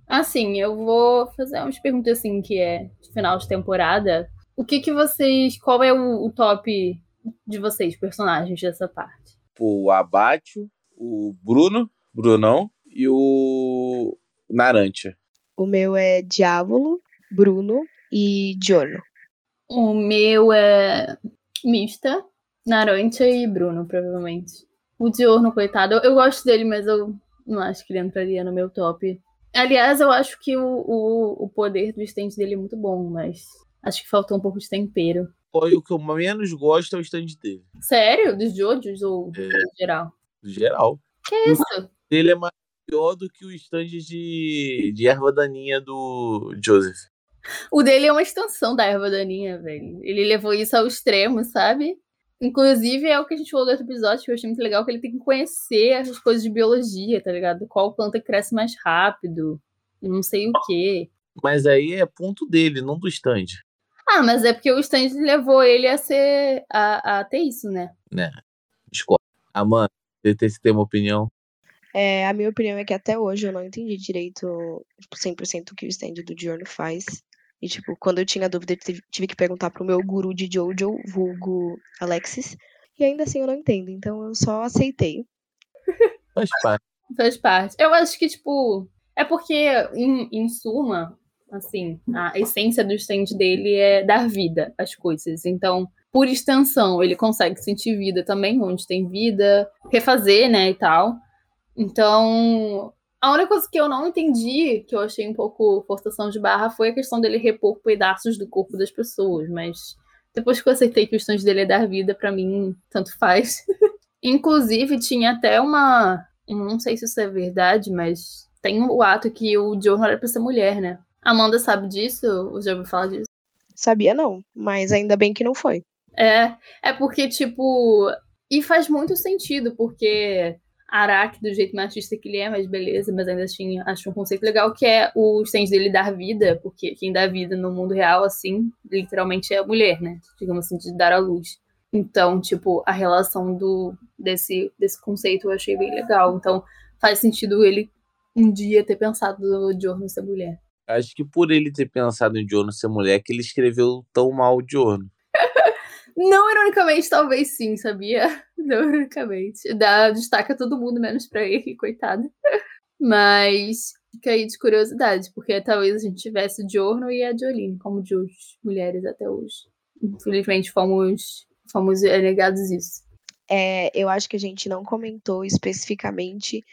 Assim, eu vou fazer umas perguntas assim, que é de final de temporada. O que que vocês. Qual é o, o top de vocês, personagens dessa parte? O Abate, o Bruno, Brunão e o Narante. O meu é Diávolo, Bruno e Giorno. O meu é Mista, Narante e Bruno, provavelmente. O Diorno, coitado, eu, eu gosto dele, mas eu não acho que ele entraria no meu top. Aliás, eu acho que o, o, o poder do stand dele é muito bom, mas acho que faltou um pouco de tempero. O que eu menos gosto é o stand dele. Sério? Dos Jojos ou é, geral? Geral. Que isso? Ele é mais pior do que o stand de, de erva daninha do Joseph. O dele é uma extensão da erva daninha, velho. Ele levou isso ao extremo, sabe? Inclusive, é o que a gente falou do outro episódio, que eu achei muito legal, que ele tem que conhecer essas coisas de biologia, tá ligado? Qual planta cresce mais rápido, não sei o quê. Mas aí é ponto dele, não do stand. Ah, mas é porque o stand levou ele a ser. a, a ter isso, né? Né. Discordo. Amanda, você tem uma opinião? É, a minha opinião é que até hoje eu não entendi direito 100% tipo, o que o stand do Diorno faz. E, tipo, quando eu tinha dúvida, eu tive que perguntar pro meu guru de Jojo, vulgo Alexis. E ainda assim eu não entendo, então eu só aceitei. Faz parte. Faz parte. Eu acho que, tipo, é porque, em, em suma, assim, a essência do stand dele é dar vida às coisas. Então, por extensão, ele consegue sentir vida também, onde tem vida, refazer, né, e tal. Então, a única coisa que eu não entendi, que eu achei um pouco forçação de barra, foi a questão dele repor pedaços do corpo das pessoas, mas depois que eu aceitei que o dele é dar vida, para mim, tanto faz. *laughs* Inclusive, tinha até uma. Não sei se isso é verdade, mas tem o ato que o John era pra ser mulher, né? Amanda sabe disso? Ou já ouviu falar disso? Sabia não, mas ainda bem que não foi. É, é porque, tipo. E faz muito sentido, porque Araki do jeito machista que ele é, mas beleza, mas ainda assim acho um conceito legal que é o stand dele dar vida, porque quem dá vida no mundo real, assim, literalmente é a mulher, né? Digamos assim, de dar à luz. Então, tipo, a relação do desse, desse conceito eu achei bem legal. Então, faz sentido ele um dia ter pensado no Giorno ser mulher. Acho que por ele ter pensado em Giorno ser mulher, que ele escreveu tão mal o Giorno. Não ironicamente, talvez sim, sabia? *laughs* Não ironicamente. Dá, destaca todo mundo, menos pra ele, *laughs* coitado. Mas fica aí de curiosidade, porque talvez a gente tivesse o Giorno e a Jolene como duas mulheres até hoje. Infelizmente fomos, fomos negados isso. É, eu acho que a gente não comentou especificamente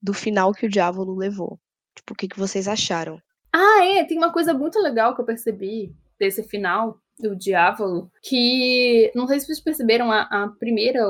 do final que o Diávolo levou. Tipo, o que, que vocês acharam? Ah, é, tem uma coisa muito legal que eu percebi desse final, do Diávolo, que não sei se vocês perceberam, a, a, primeira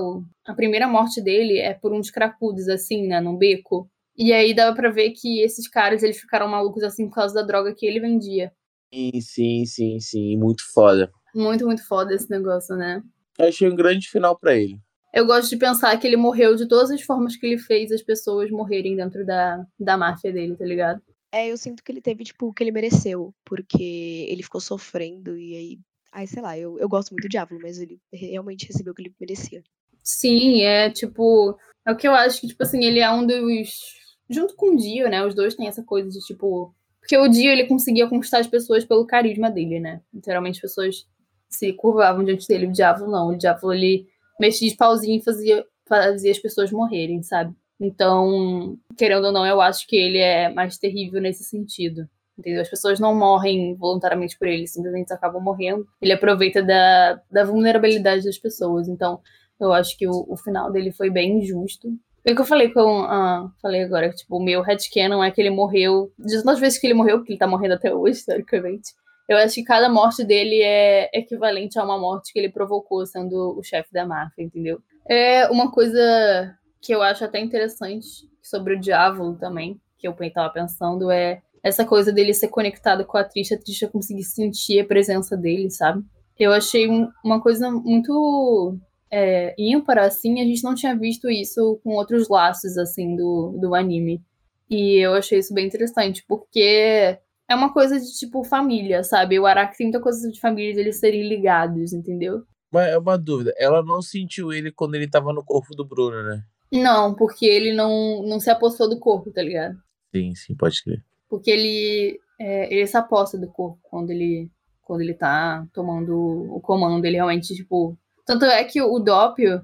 a primeira morte dele é por uns cracudos, assim, né, num beco. E aí dava pra ver que esses caras, eles ficaram malucos, assim, por causa da droga que ele vendia. Sim, sim, sim, sim. Muito foda. Muito, muito foda esse negócio, né? Eu achei um grande final para ele. Eu gosto de pensar que ele morreu de todas as formas que ele fez as pessoas morrerem dentro da, da máfia dele, tá ligado? É, eu sinto que ele teve, tipo, o que ele mereceu, porque ele ficou sofrendo e aí Ai, sei lá, eu, eu gosto muito do Diablo, mas ele realmente recebeu o que ele merecia. Sim, é tipo. É o que eu acho que, tipo assim, ele é um dos. Junto com o Dio, né? Os dois têm essa coisa de, tipo. Porque o Dio, ele conseguia conquistar as pessoas pelo carisma dele, né? Literalmente, as pessoas se curvavam diante dele. O Diablo não. O Diablo, ele mexia de pauzinho e fazia, fazia as pessoas morrerem, sabe? Então, querendo ou não, eu acho que ele é mais terrível nesse sentido. Entendeu? As pessoas não morrem voluntariamente por ele, simplesmente acabam morrendo. Ele aproveita da, da vulnerabilidade das pessoas. Então, eu acho que o, o final dele foi bem injusto. É o que eu falei com. Ah, falei agora, tipo, o meu headcanon é que ele morreu. De tantas vezes que ele morreu, porque ele tá morrendo até hoje, *laughs* teoricamente. Eu acho que cada morte dele é equivalente a uma morte que ele provocou sendo o chefe da máfia, entendeu? É uma coisa que eu acho até interessante sobre o Diabo também, que eu estava pensando, é essa coisa dele ser conectado com a Trisha, a Trisha conseguir sentir a presença dele, sabe? Eu achei uma coisa muito é, ímpar, assim, a gente não tinha visto isso com outros laços, assim, do, do anime. E eu achei isso bem interessante, porque é uma coisa de, tipo, família, sabe? O Araki tem muita coisa de família de eles serem ligados, entendeu? Mas é uma dúvida, ela não sentiu ele quando ele tava no corpo do Bruno, né? Não, porque ele não, não se apossou do corpo, tá ligado? Sim, sim, pode crer. Porque ele, é, ele se aposta do corpo quando ele, quando ele tá tomando o comando. Ele realmente, tipo. Tanto é que o Doppio,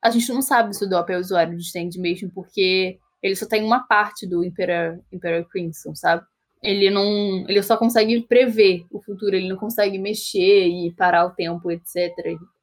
a gente não sabe se o Doppio é usuário de stand mesmo, porque ele só tem uma parte do Emperor, Emperor Crimson, sabe? Ele não. Ele só consegue prever o futuro, ele não consegue mexer e parar o tempo, etc.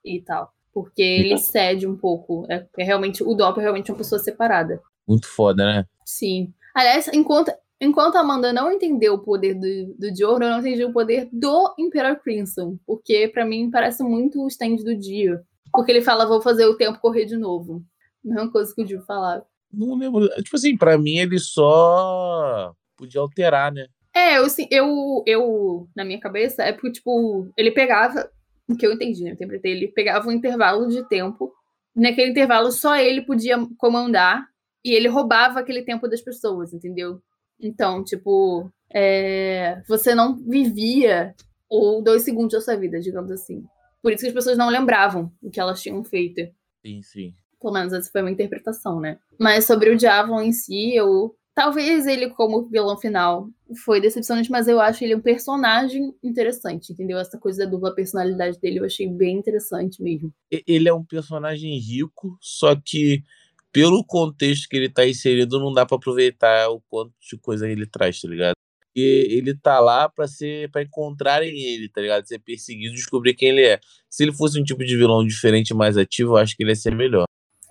e, e tal. Porque ele cede um pouco. É, é realmente. O Doppio é realmente uma pessoa separada. Muito foda, né? Sim. Aliás, enquanto, enquanto a Amanda não entendeu o poder do, do Dior, eu não entendi o poder do Emperor Crimson. Porque para mim parece muito o stand do Dio. Porque ele fala, vou fazer o tempo correr de novo. Mesma coisa que o Dio falava. Não lembro. Tipo assim, pra mim ele só podia alterar, né? É, eu, assim, eu, eu, na minha cabeça, é porque, tipo, ele pegava, o que eu entendi, né? Eu interpretei, ele pegava um intervalo de tempo. Naquele intervalo, só ele podia comandar e ele roubava aquele tempo das pessoas, entendeu? Então, tipo, é, você não vivia ou dois segundos da sua vida, digamos assim. Por isso que as pessoas não lembravam o que elas tinham feito. Sim, sim. Pelo menos essa foi uma interpretação, né? Mas sobre o Diablo em si, eu. Talvez ele, como vilão final, foi decepcionante, mas eu acho ele um personagem interessante, entendeu? Essa coisa da dupla personalidade dele eu achei bem interessante mesmo. Ele é um personagem rico, só que pelo contexto que ele tá inserido, não dá para aproveitar o quanto de coisa ele traz, tá ligado? E ele tá lá para ser para encontrarem ele, tá ligado? Ser perseguido, descobrir quem ele é. Se ele fosse um tipo de vilão diferente, mais ativo, eu acho que ele ia ser melhor.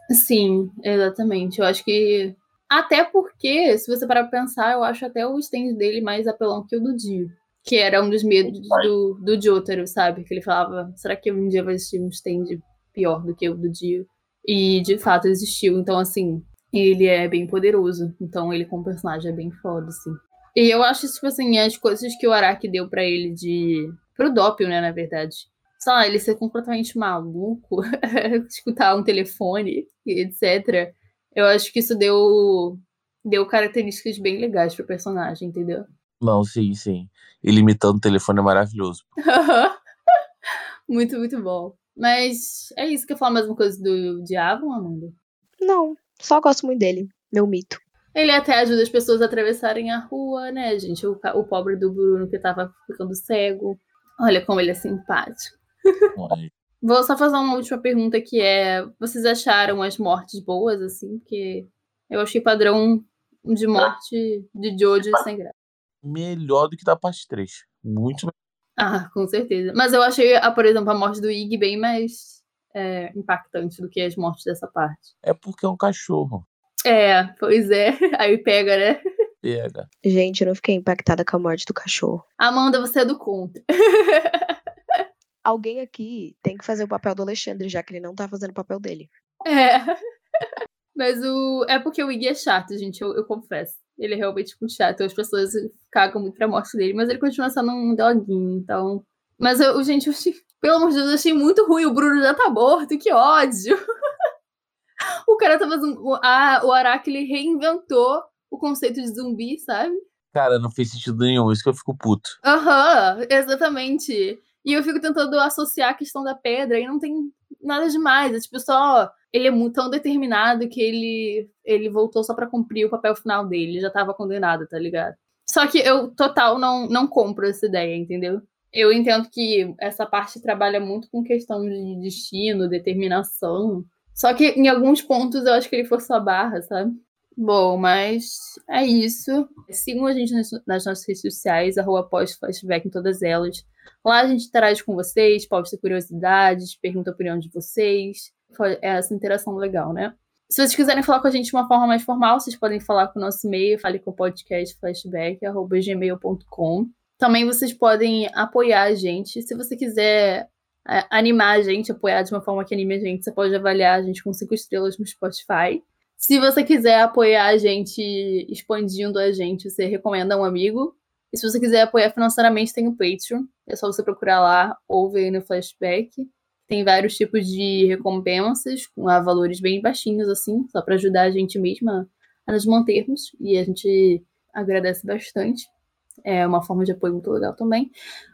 Sim, exatamente. Eu acho que até porque, se você parar pra pensar, eu acho até o stand dele mais apelão que o do Dio. Que era um dos medos do, do Jotaro, sabe? Que ele falava, será que um dia vai existir um stand pior do que o do Dio? E de fato existiu. Então, assim, ele é bem poderoso. Então, ele como personagem é bem foda, assim. E eu acho, tipo assim, as coisas que o Araki deu para ele de. Pro Doppio, né, na verdade. Sei lá, ele ser completamente maluco, *laughs* escutar um telefone, etc. Eu acho que isso deu. Deu características bem legais pro personagem, entendeu? Não, sim, sim. Ele imitando o telefone é maravilhoso. *laughs* muito, muito bom. Mas é isso. Quer falar mais uma coisa do Diabo, Amanda? Não, só gosto muito dele. Meu mito. Ele até ajuda as pessoas a atravessarem a rua, né, gente? O, o pobre do Bruno que tava ficando cego. Olha como ele é simpático. Vou só fazer uma última pergunta que é: vocês acharam as mortes boas, assim? Porque eu achei padrão de morte de Jojo sem graça. Melhor do que da parte 3. Muito melhor. Ah, com certeza. Mas eu achei, por exemplo, a morte do Ig bem mais é, impactante do que as mortes dessa parte. É porque é um cachorro. É, pois é. *laughs* Aí pega, né? Pega. Gente, eu não fiquei impactada com a morte do cachorro. Amanda, você é do contra. *laughs* Alguém aqui tem que fazer o papel do Alexandre, já que ele não tá fazendo o papel dele. É. Mas o. É porque o Iggy é chato, gente, eu, eu confesso. Ele é realmente muito chato. As pessoas cagam muito pra morte dele, mas ele continua sendo um doguinho, então. Mas eu, gente, eu achei, pelo amor de Deus, eu achei muito ruim. O Bruno já tá morto, que ódio. *laughs* o cara tá fazendo. Ah, o Araki ele reinventou o conceito de zumbi, sabe? Cara, não fez sentido nenhum, isso que eu fico puto. Aham, uhum, exatamente. E eu fico tentando associar a questão da pedra e não tem nada demais. É tipo só. Ele é tão determinado que ele, ele voltou só para cumprir o papel final dele. Ele já tava condenado, tá ligado? Só que eu, total, não, não compro essa ideia, entendeu? Eu entendo que essa parte trabalha muito com questão de destino, determinação. Só que em alguns pontos eu acho que ele forçou a barra, sabe? Bom, mas é isso. Sigam a gente nas, nas nossas redes sociais, arroba flashback em todas elas. Lá a gente interage com vocês, posta curiosidades, pergunta a opinião de vocês. É essa interação legal, né? Se vocês quiserem falar com a gente de uma forma mais formal, vocês podem falar com o nosso e-mail, fale com o podcast flashback, gmail.com. Também vocês podem apoiar a gente. Se você quiser é, animar a gente, apoiar de uma forma que anime a gente, você pode avaliar a gente com cinco estrelas no Spotify. Se você quiser apoiar a gente expandindo a gente, você recomenda um amigo. E se você quiser apoiar financeiramente, tem o Patreon. É só você procurar lá ou ver no flashback. Tem vários tipos de recompensas, com valores bem baixinhos, assim, só para ajudar a gente mesma a nos mantermos. E a gente agradece bastante. É uma forma de apoio muito legal também.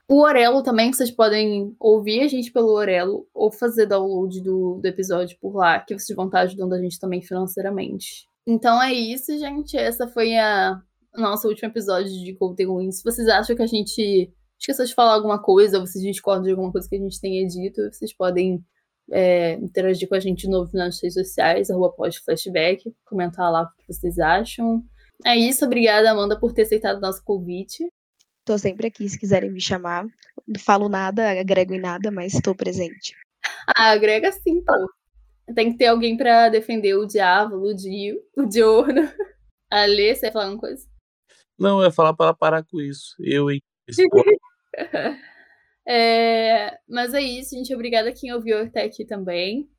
O Orelo também, vocês podem ouvir a gente pelo Orelo ou fazer download do, do episódio por lá, que vocês vão estar ajudando a gente também financeiramente. Então é isso, gente. Essa foi a nosso último episódio de Wings. Se vocês acham que a gente esqueceu de falar alguma coisa, ou vocês discordam de alguma coisa que a gente tenha dito, vocês podem é, interagir com a gente de novo nas redes sociais, arroba flashback, comentar lá o que vocês acham. É isso, obrigada, Amanda, por ter aceitado o nosso convite. Tô sempre aqui, se quiserem me chamar. Não falo nada, agrego em nada, mas estou presente. Ah, agrega sim, pô. Tem que ter alguém para defender o diabo, o Dio, o Diorno. *laughs* Ale, você ia falar alguma coisa? Não, eu ia falar para ela parar com isso. Eu, hein? *laughs* é, mas é isso, gente. Obrigada a quem ouviu até aqui também.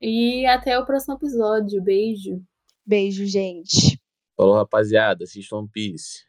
E até o próximo episódio. Beijo. Beijo, gente. Falou, rapaziada. Assistam Peace.